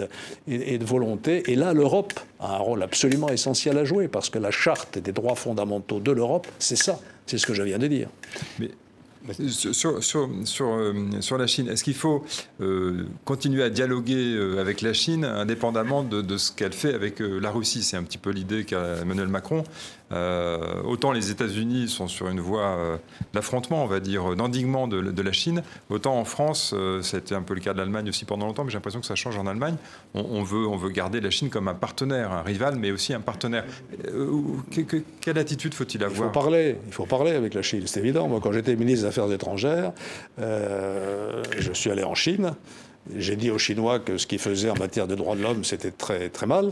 et, de volonté. Et là, l'Europe a un rôle absolument essentiel à jouer parce que la charte des droits fondamentaux de l'Europe, c'est ça. C'est ce que je viens de dire. Sur, sur, sur, euh, sur, la Chine, est-ce qu'il faut euh, continuer à dialoguer euh, avec la Chine indépendamment de, de ce qu'elle fait avec la Russie? C'est un petit peu l'idée qu'a Emmanuel Macron. Euh, autant les États-Unis sont sur une voie euh, d'affrontement, on va dire, d'endiguement de, la Chine, autant en France, euh, c'était un peu le cas de l'Allemagne aussi pendant longtemps, mais j'ai l'impression que ça change en Allemagne. On, veut, on veut garder la Chine comme un partenaire, un rival, mais aussi un partenaire. quelle attitude faut-il avoir Il faut parler, il faut parler avec la Chine, c'est évident. Moi, quand j'étais ministre des Affaires étrangères, je suis allé en Chine. J'ai dit aux Chinois que ce qu'ils faisaient en matière de droits de l'homme, c'était très, très mal.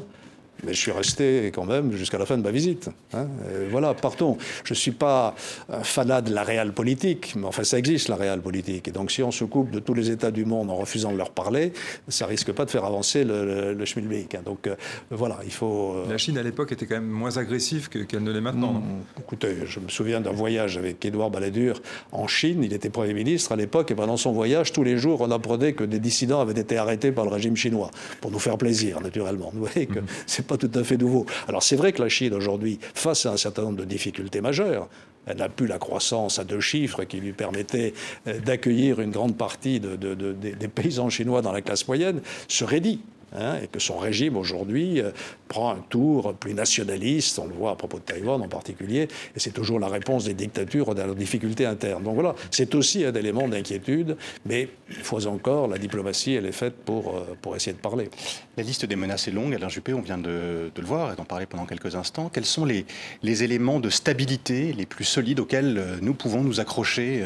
Mais je suis resté quand même jusqu'à la fin de ma visite. Hein. voilà, partons. Je ne suis pas un fanat de la réelle politique, mais enfin, ça existe, la réelle politique. Et donc, si on se coupe de tous les États du monde en refusant de leur parler, ça risque pas de faire avancer le, le, schmilblick. Hein. Donc, euh, voilà, il faut... Euh, la Chine, à l'époque, était quand même moins agressive qu'elle ne l'est maintenant. Hmm, écoutez, je me souviens d'un voyage avec Édouard Balladur en Chine. Il était Premier ministre à l'époque, et pendant son voyage, tous les jours, on apprenait que des dissidents avaient été arrêtés par le régime chinois, pour nous faire plaisir, naturellement. Vous voyez que hmm. c'est pas tout à fait nouveau. Alors c'est vrai que la Chine aujourd'hui, face à un certain nombre de difficultés majeures, elle n'a plus la croissance à deux chiffres qui lui permettait euh, d'accueillir une grande partie des paysans chinois dans la classe moyenne, se raidit. Hein, et que son régime aujourd'hui euh, prend un tour plus nationaliste, on le voit à propos de Taïwan en particulier, et c'est toujours la réponse des dictatures à leurs difficultés internes. Donc voilà, c'est aussi un élément d'inquiétude, mais une fois encore, la diplomatie, elle est faite pour, euh, pour essayer de parler. La liste des menaces est longue, Alain Juppé, on vient de, le voir et d'en parler pendant quelques instants. Quels sont les, les éléments de stabilité les plus solides auxquels euh, nous pouvons nous accrocher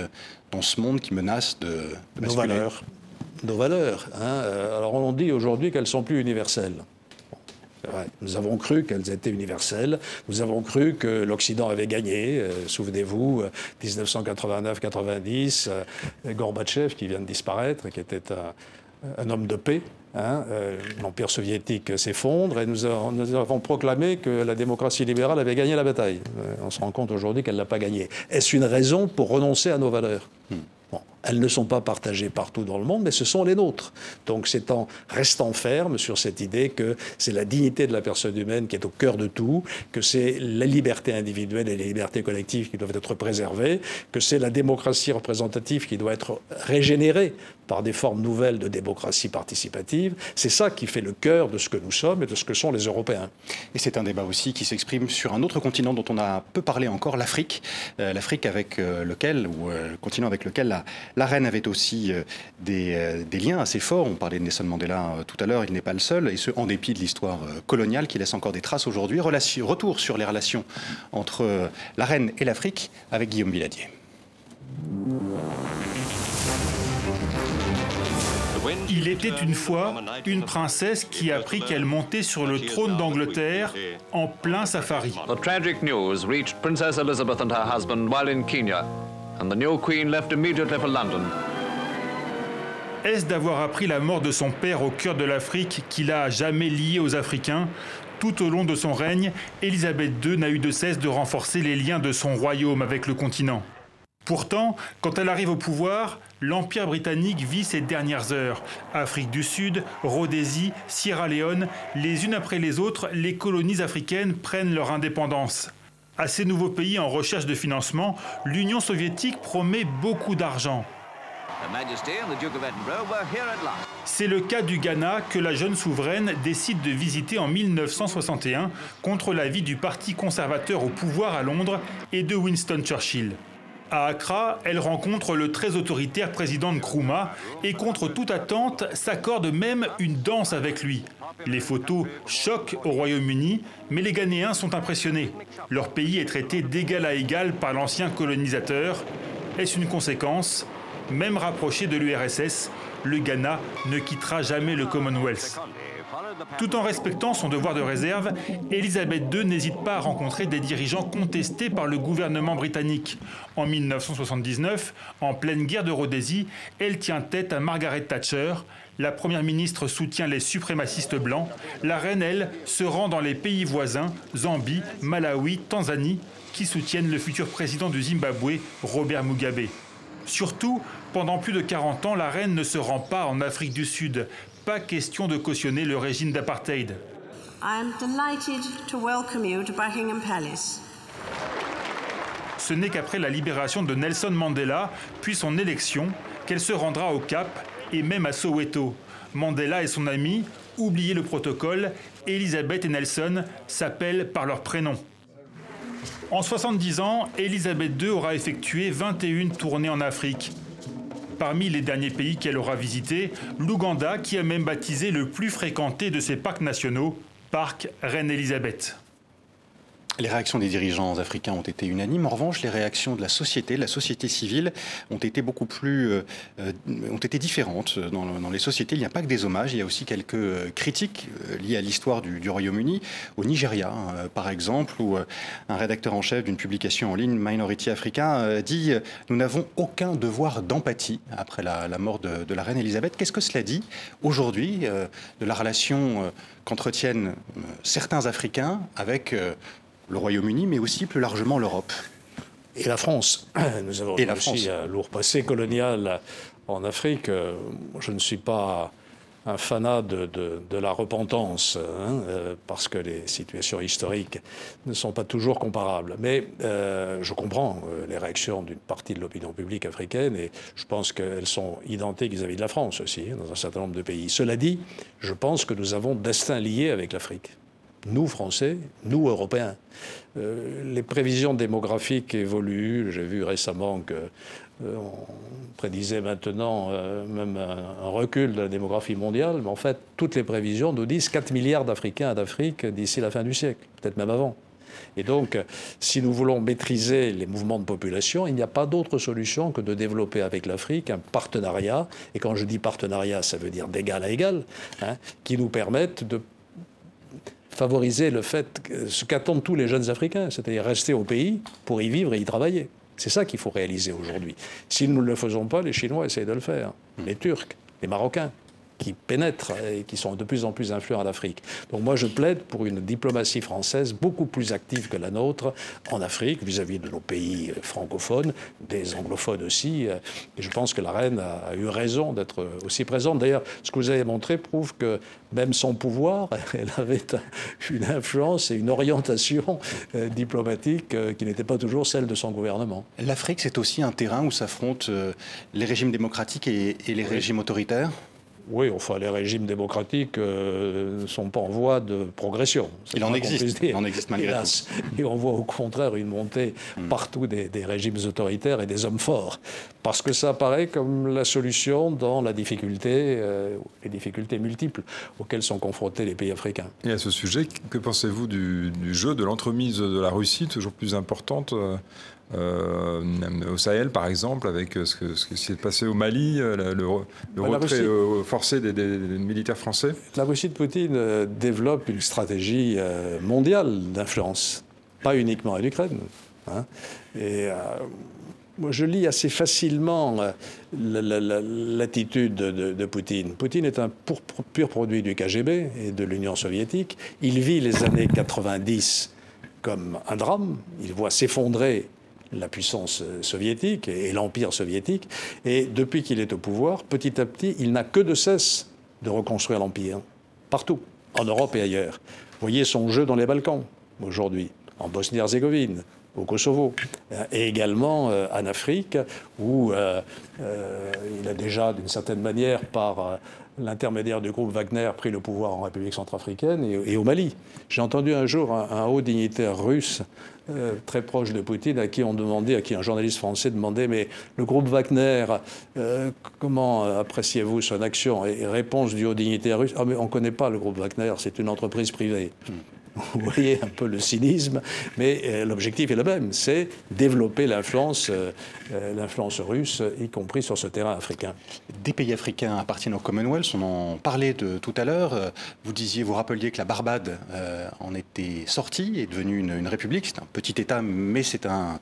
dans ce monde qui menace de, de Nos valeurs nos valeurs. Hein. Euh, alors on dit aujourd'hui qu'elles sont plus universelles. Nous avons cru qu'elles étaient universelles. Nous avons cru que l'Occident avait gagné. Euh, souvenez-vous, 1989-90, euh, Gorbatchev, qui vient de disparaître, qui était un, homme de paix. Hein, L'Empire soviétique s'effondre et nous, avons proclamé que la démocratie libérale avait gagné la bataille. on se rend compte aujourd'hui qu'elle n'a pas gagné. Est-ce une raison pour renoncer à nos valeurs? Hmm. Elles ne sont pas partagées partout dans le monde, mais ce sont les nôtres. Donc c'est en restant ferme sur cette idée que c'est la dignité de la personne humaine qui est au cœur de tout, que c'est la liberté individuelle et les libertés collectives qui doivent être préservées, que c'est la démocratie représentative qui doit être régénérée par des formes nouvelles de démocratie participative. C'est ça qui fait le cœur de ce que nous sommes et de ce que sont les Européens. Et c'est un débat aussi qui s'exprime sur un autre continent dont on a peu parlé encore, l'Afrique. Euh, L'Afrique avec euh, lequel, ou euh, le continent avec lequel la, reine avait aussi euh, des, liens assez forts. On parlait de Nelson Mandela tout à l'heure, il n'est pas le seul, et ce, en dépit de l'histoire coloniale qui laisse encore des traces aujourd'hui. Retour sur les relations entre la reine et l'Afrique avec Guillaume Villadier. Il était une fois une princesse qui apprit qu'elle montait sur le trône d'Angleterre en plein safari. The tragic news reached Princess Elizabeth and her husband while in Kenya and the new queen left immediately for London. Est-ce d'avoir appris la mort de son père au cœur de l'Afrique qui l'a jamais lié aux Africains? Tout au long de son règne, Élisabeth II n'a eu de cesse de renforcer les liens de son royaume avec le continent. Pourtant, quand elle arrive au pouvoir, l'Empire britannique vit ses dernières heures. Afrique du Sud, Rhodésie, Sierra Leone, les unes après les autres, les colonies africaines prennent leur indépendance. À ces nouveaux pays en recherche de financement, l'Union soviétique promet beaucoup d'argent. C'est le cas du Ghana que la jeune souveraine décide de visiter en 1961 contre l'avis du Parti conservateur au pouvoir à Londres et de Winston Churchill. À Accra, elle rencontre le très autoritaire président Nkrumah et contre toute attente s'accorde même une danse avec lui. Les photos choquent au Royaume-Uni, mais les Ghanéens sont impressionnés. Leur pays est traité d'égal à égal par l'ancien colonisateur. Est-ce une conséquence? Même rapproché de l'URSS, le Ghana ne quittera jamais le Commonwealth. Tout en respectant son devoir de réserve, Elisabeth II n'hésite pas à rencontrer des dirigeants contestés par le gouvernement britannique. En 1979, en pleine guerre de Rhodésie, elle tient tête à Margaret Thatcher. La première ministre soutient les suprémacistes blancs. La reine, elle, se rend dans les pays voisins, Zambie, Malawi, Tanzanie, qui soutiennent le futur président du Zimbabwe, Robert Mugabe. Surtout, pendant plus de 40 ans, la reine ne se rend pas en Afrique du Sud. Pas question de cautionner le régime d'apartheid. Ce n'est qu'après la libération de Nelson Mandela, puis son élection, qu'elle se rendra au Cap et même à Soweto. Mandela et son ami, oubliez le protocole, Elisabeth et Nelson s'appellent par leur prénom. En 70 ans, Elisabeth II aura effectué 21 tournées en Afrique. Parmi les derniers pays qu'elle aura visités, l'Ouganda qui a même baptisé le plus fréquenté de ses parcs nationaux, Parc Reine Elisabeth. Les réactions des dirigeants africains ont été unanimes. En revanche, les réactions de la société, de la société civile, ont été beaucoup plus, euh, euh, ont été différentes. Dans, les sociétés, il n'y a pas que des hommages, il y a aussi quelques euh, critiques liées à l'histoire du, Royaume-Uni. Au Nigeria, hein, par exemple, où un rédacteur en chef d'une publication en ligne, Minority Africa, dit Nous n'avons aucun devoir d'empathie après la, mort de, de, la reine Elisabeth. Qu'est-ce que cela dit aujourd'hui de la relation qu'entretiennent certains Africains avec le Royaume-Uni, mais aussi plus largement l'Europe. Et la France. Nous avons et aussi un lourd passé colonial en Afrique. Je ne suis pas un fanat de, la repentance, hein, euh, parce que les situations historiques ne sont pas toujours comparables. Mais euh, je comprends euh, les réactions d'une partie de l'opinion publique africaine, et je pense qu'elles sont identiques vis-à-vis de la France aussi, hein, dans un certain nombre de pays. Cela dit, je pense que nous avons destin lié avec l'Afrique nous Français, nous Européens. Euh, les prévisions démographiques évoluent. J'ai vu récemment que euh, on prédisait maintenant euh, même un, recul de la démographie mondiale, mais en fait, toutes les prévisions nous disent 4 milliards d'Africains d'Afrique d'ici la fin du siècle, peut-être même avant. Et donc, si nous voulons maîtriser les mouvements de population, il n'y a pas d'autre solution que de développer avec l'Afrique un partenariat, et quand je dis partenariat, ça veut dire d'égal à égal, hein, qui nous permette de favoriser le fait, ce qu'attendent tous les jeunes Africains, c'est-à-dire rester au pays pour y vivre et y travailler. C'est ça qu'il faut réaliser aujourd'hui. Si nous ne le faisons pas, les Chinois essayent de le faire, les Turcs, les Marocains qui pénètrent et qui sont de plus en plus influents en Afrique. Donc moi, je plaide pour une diplomatie française beaucoup plus active que la nôtre en Afrique, vis-à-vis de nos pays francophones, des anglophones aussi. Et je pense que la reine a eu raison d'être aussi présente. D'ailleurs, ce que vous avez montré prouve que même son pouvoir, elle avait une influence et une orientation euh, diplomatique euh, qui n'était pas toujours celle de son gouvernement. L'Afrique, c'est aussi un terrain où s'affrontent euh, les régimes démocratiques et, les régimes autoritaires? Oui, enfin, les régimes démocratiques euh, ne sont pas en voie de progression. Il en existe, il en existe malgré tout. Et on voit au contraire une montée hmm. partout des, régimes autoritaires et des hommes forts. Parce que ça apparaît comme la solution dans la difficulté, euh, les difficultés multiples auxquelles sont confrontés les pays africains. Et à ce sujet, que pensez-vous du, du, jeu de l'entremise de la Russie, toujours plus importante euh, euh, au Sahel, par exemple, avec ce, que, ce qui s'est passé au Mali, euh, le, le, retrait euh, forcé des, militaires français La Russie de Poutine développe une stratégie mondiale d'influence, pas uniquement à l'Ukraine. Hein. Et moi, je lis assez facilement l'attitude de, de, Poutine. Poutine est un pur produit du KGB et de l'Union soviétique. Il vit les années 90 comme un drame. Il voit s'effondrer la puissance soviétique et l'empire soviétique. Et depuis qu'il est au pouvoir, petit à petit, il n'a que de cesse de reconstruire l'empire, partout, en Europe et ailleurs. Voyez son jeu dans les Balkans aujourd'hui, en Bosnie-Herzégovine, au Kosovo, et également euh, en Afrique, où euh, euh, il a déjà, d'une certaine manière, par l'intermédiaire du groupe Wagner, pris le pouvoir en République centrafricaine et, au Mali. J'ai entendu un jour un, haut dignitaire russe très proche de Poutine à qui on demandait, à qui un journaliste français demandait, mais le groupe Wagner, comment appréciez-vous son action Et réponse du haut dignitaire russe, ah mais on ne connaît pas le groupe Wagner, c'est une entreprise privée. Vous voyez un peu le cynisme, mais euh, l'objectif est le même, c'est développer l'influence, euh, euh, l'influence russe, y compris sur ce terrain africain. Des pays africains appartiennent au Commonwealth, on en parlait de, tout à l'heure. Vous disiez, vous rappeliez que la Barbade en était sortie, est devenue une république. C'est un petit État, mais c'est un,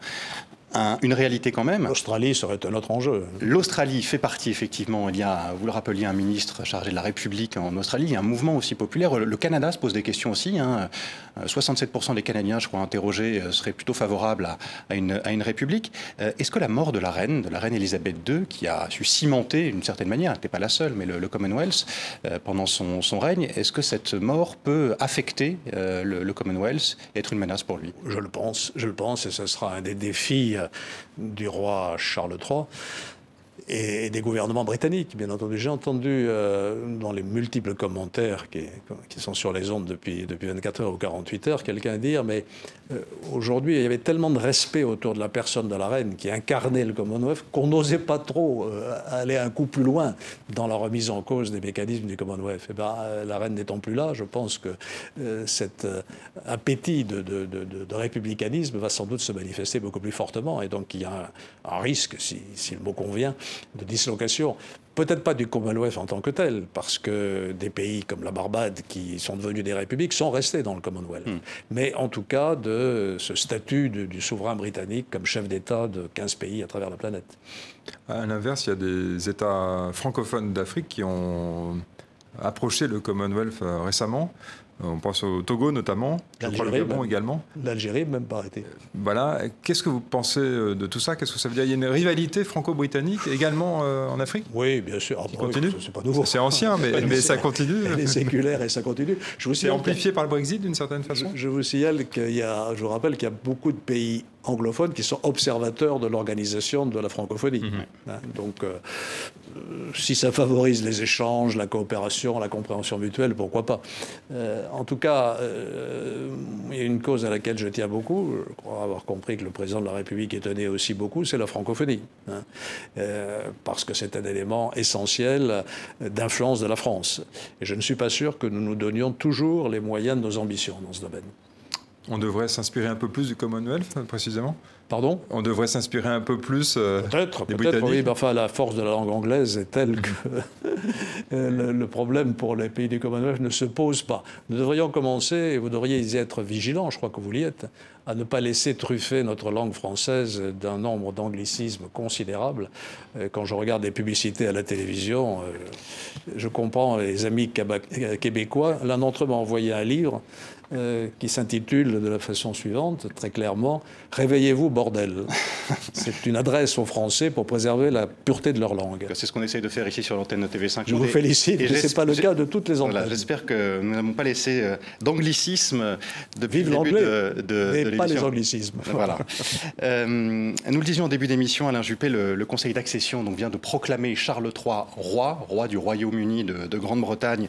une réalité quand même. L'Australie serait un autre enjeu. L'Australie fait partie effectivement, il y a, vous le rappeliez, un ministre chargé de la République en Australie, il y a un mouvement aussi populaire. Le Canada se pose des questions aussi. Hein. 67% euh, des Canadiens, je crois, interrogés, euh, seraient plutôt favorables à, une, république. Euh, est-ce que la mort de la reine, de la reine Elisabeth II, qui a su cimenter d'une certaine manière, elle n'était pas la seule, mais le, Commonwealth, pendant son, son règne, est-ce que cette mort peut affecter le, le, Commonwealth et être une menace pour lui? Je le pense, je le pense, et ce sera un des défis du roi Charles III et des gouvernements britanniques, bien entendu. J'ai entendu euh, dans les multiples commentaires qui, sont sur les ondes depuis, depuis 24 heures ou 48 heures, quelqu'un dire, mais euh, aujourd'hui, il y avait tellement de respect autour de la personne de la reine qui incarnait le Commonwealth qu'on n'osait pas trop euh, aller un coup plus loin dans la remise en cause des mécanismes du Commonwealth. Et eh ben, la reine n'étant plus là, je pense que cet appétit de, républicanisme va sans doute se manifester beaucoup plus fortement. Et donc, il y a un, risque, si le mot convient, de dislocation. Peut-être pas du Commonwealth en tant que tel, parce que des pays comme la Barbade, qui sont devenus des républiques, sont restés dans le Commonwealth. Hmm. Mais en tout cas, de ce statut du souverain britannique comme chef d'État de 15 pays à travers la planète. À l'inverse, il y a des États francophones d'Afrique qui ont approché le Commonwealth euh, récemment. On pense au Togo notamment, je crois le Gabon également. L'Algérie même pas arrêté. Voilà. Qu'est-ce que vous pensez euh, de tout ça? Qu'est-ce que ça veut dire? Il y a une rivalité franco-britannique également euh, en Afrique? Oui, bien sûr. Qui continue? C'est pas nouveau. C'est ancien, mais, mais ça continue. Elle est séculaire et ça continue. C'est amplifié par le Brexit d'une certaine façon? Je, je, vous signale qu'il y a, je vous rappelle qu'il y a beaucoup de pays anglophones qui sont observateurs de l'organisation de la francophonie. Mhm. Hein, donc, euh, si ça favorise les échanges, la coopération, la compréhension mutuelle, pourquoi pas. Euh, en tout cas, euh, il y a une cause à laquelle je tiens beaucoup, je crois avoir compris que le président de la République y tenait aussi beaucoup, c'est la francophonie. Hein. parce que c'est un élément essentiel d'influence de la France. Et je ne suis pas sûr que nous nous donnions toujours les moyens de nos ambitions dans ce domaine. On devrait s'inspirer un peu plus du Commonwealth, précisément Pardon? On devrait s'inspirer un peu plus euh, peut-être, peut-être, oui, mais enfin, la force de la langue anglaise est telle que le, problème pour les pays du Commonwealth ne se pose pas. Nous devrions commencer, et vous devriez y être vigilants, je crois que vous l'y êtes, à ne pas laisser truffer notre langue française d'un nombre d'anglicismes considérables. Euh, quand je regarde des publicités à la télévision, euh, je comprends les amis québécois. L'un d'entre eux m'a envoyé un livre euh, qui s'intitule de la façon suivante, très clairement, Réveillez-vous, bordel. C'est une adresse aux Français pour préserver la pureté de leur langue. C'est ce qu'on essaye de faire ici sur l'antenne de TV5. Je vous félicite, et ce n'est pas le cas de toutes les antennes. J'espère que nous n'avons pas laissé euh, d'anglicisme depuis Vive le début de, de, de pas les anglicismes. Voilà. euh, nous le disions en début d'émission, Alain Juppé, le, Conseil d'accession vient de proclamer Charles III roi, roi du Royaume-Uni de, Grande-Bretagne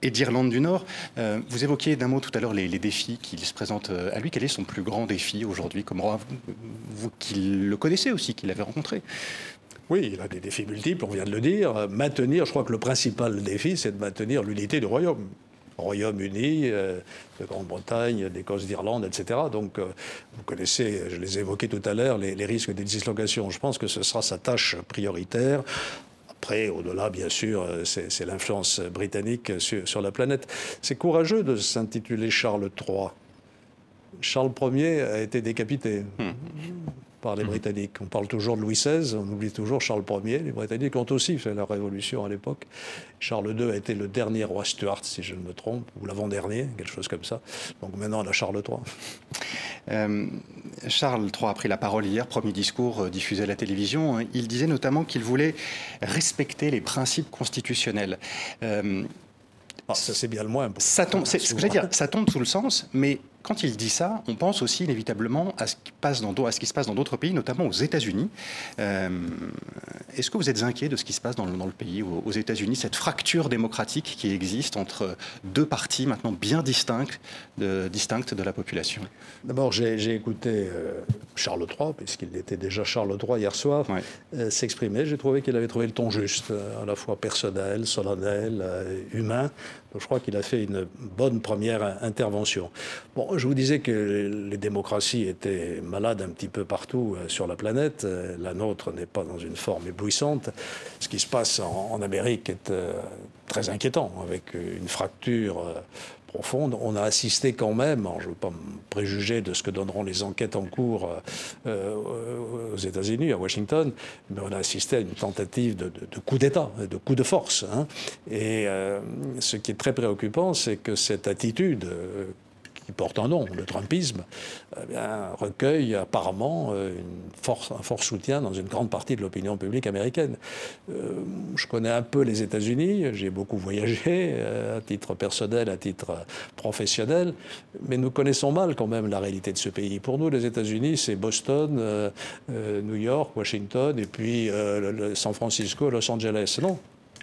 et d'Irlande du Nord. Vous évoquiez d'un mot tout à l'heure les les, défis qu'il se présente euh, à lui. Quel est son plus grand défi aujourd'hui comme roi? Vous, qui le connaissez aussi, qui l'avez rencontré oui, il a des défis multiples, on vient de le dire. Maintenir, je crois que le principal défi, c'est de maintenir l'unité du royaume. Royaume-Uni, euh, de Grande-Bretagne, d'Écosse, d'Irlande, etc. Donc, euh, vous connaissez, je les ai évoqués tout à l'heure, les, risques des dislocations. Je pense que ce sera sa tâche prioritaire. Après, au-delà, bien sûr, euh, c'est l'influence britannique sur, la planète. C'est courageux de s'intituler Charles III. Charles Ier a été décapité. Hmm. Par les Mhm. Britanniques. On parle toujours de Louis XVI, on oublie toujours Charles Ier. Les Britanniques ont aussi fait la révolution à l'époque. Charles II a été le dernier roi Stuart, si je ne me trompe, ou l'avant-dernier, quelque chose comme ça. Donc maintenant, on a Charles III. Euh, Charles III a pris la parole hier, premier discours euh, diffusé à la télévision. Il disait notamment qu'il voulait respecter les principes constitutionnels. Euh, Ah, ça, c'est bien le moins. ça tombe, c'est ce que j'allais dire, ça tombe sous le sens, mais quand il dit ça, on pense aussi inévitablement à ce qui, passe dans, d'au- à ce qui se passe dans d'autres pays, notamment aux États-Unis. Euh, Est-ce que vous êtes inquiet de ce qui se passe dans le, dans le pays, aux, États-Unis, cette fracture démocratique qui existe entre deux partis maintenant bien de, distinctes de la population? D'abord, j'ai écouté euh, Charles III, puisqu'il était déjà Charles III hier soir, Ouais. euh, s'exprimer. J'ai trouvé qu'il avait trouvé le ton juste, à la fois personnel, solennel, humain. Je crois qu'il a fait une bonne première in- intervention. Bon, je vous disais que les démocraties étaient malades un petit peu partout euh, sur la planète. Euh, La nôtre n'est pas dans une forme éblouissante. Ce qui se passe en, Amérique est euh, très inquiétant, avec une fracture On a assisté quand même, je ne veux pas me préjuger de ce que donneront les enquêtes en cours euh, euh, aux États-Unis, à Washington, mais on a assisté à une tentative de, coup d'État, de coup de force. hein. Et euh, ce qui est très préoccupant, c'est que cette attitude qui porte un nom, le Trumpisme, eh recueille apparemment euh, une force, un fort soutien dans une grande partie de l'opinion publique américaine. Euh, je connais un peu les États-Unis, j'ai beaucoup voyagé euh, à titre personnel, à titre professionnel, mais nous connaissons mal quand même la réalité de ce pays. Pour nous, les États-Unis, c'est Boston, New York, Washington, et puis San Francisco, Los Angeles. Non.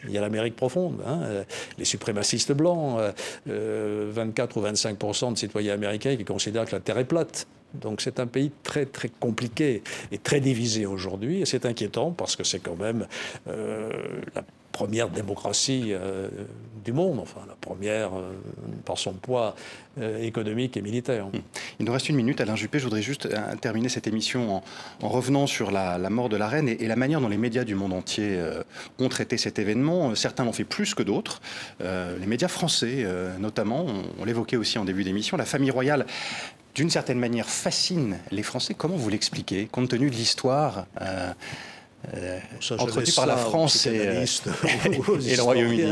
Il y a l'Amérique profonde, hein, euh, les suprémacistes blancs, euh, euh, 24 ou 25% de citoyens américains qui considèrent que la Terre est plate. Donc c'est un pays très très compliqué et très divisé aujourd'hui, et c'est inquiétant parce que c'est quand même euh, la première démocratie euh, du monde, enfin la première euh, par son poids euh, économique et militaire. Il nous reste une minute, Alain Juppé. Je voudrais juste terminer cette émission en, en revenant sur la, mort de la reine et, la manière dont les médias du monde entier ont traité cet événement. Certains l'ont fait plus que d'autres. Les médias français, notamment, on, on l'évoquait aussi en début d'émission, la famille royale. D'une certaine manière, fascine les Français. Comment vous l'expliquez, compte tenu de l'histoire euh, laisse par la France et, euh, et le Royaume-Uni.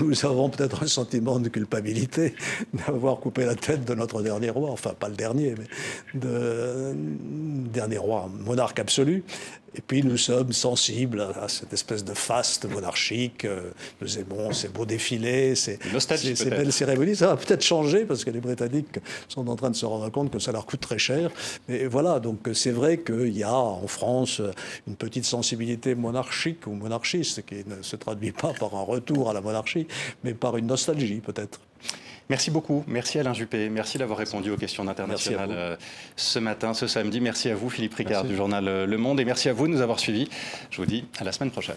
Nous avons peut-être un sentiment de culpabilité d'avoir coupé la tête de notre dernier roi, enfin pas le dernier, mais de dernier roi, monarque absolu. Et puis nous sommes sensibles à cette espèce de faste monarchique. Euh, Nous aimons ces beaux défilés, ces, ces- belles cérémonies. Ça va peut-être changer parce que les Britanniques sont en train de se rendre compte que ça leur coûte très cher. Mais voilà, donc c'est vrai qu'il y a en France une petite sensibilité monarchique ou monarchiste qui ne se traduit pas par un retour à la monarchie, mais par une nostalgie peut-être. Merci beaucoup. Merci Alain Juppé. Merci d'avoir répondu aux questions internationales euh, ce matin, ce samedi. Merci à vous, Philippe Ricard du journal euh, Le Monde. Et merci à vous de nous avoir suivis. Je vous dis à la semaine prochaine.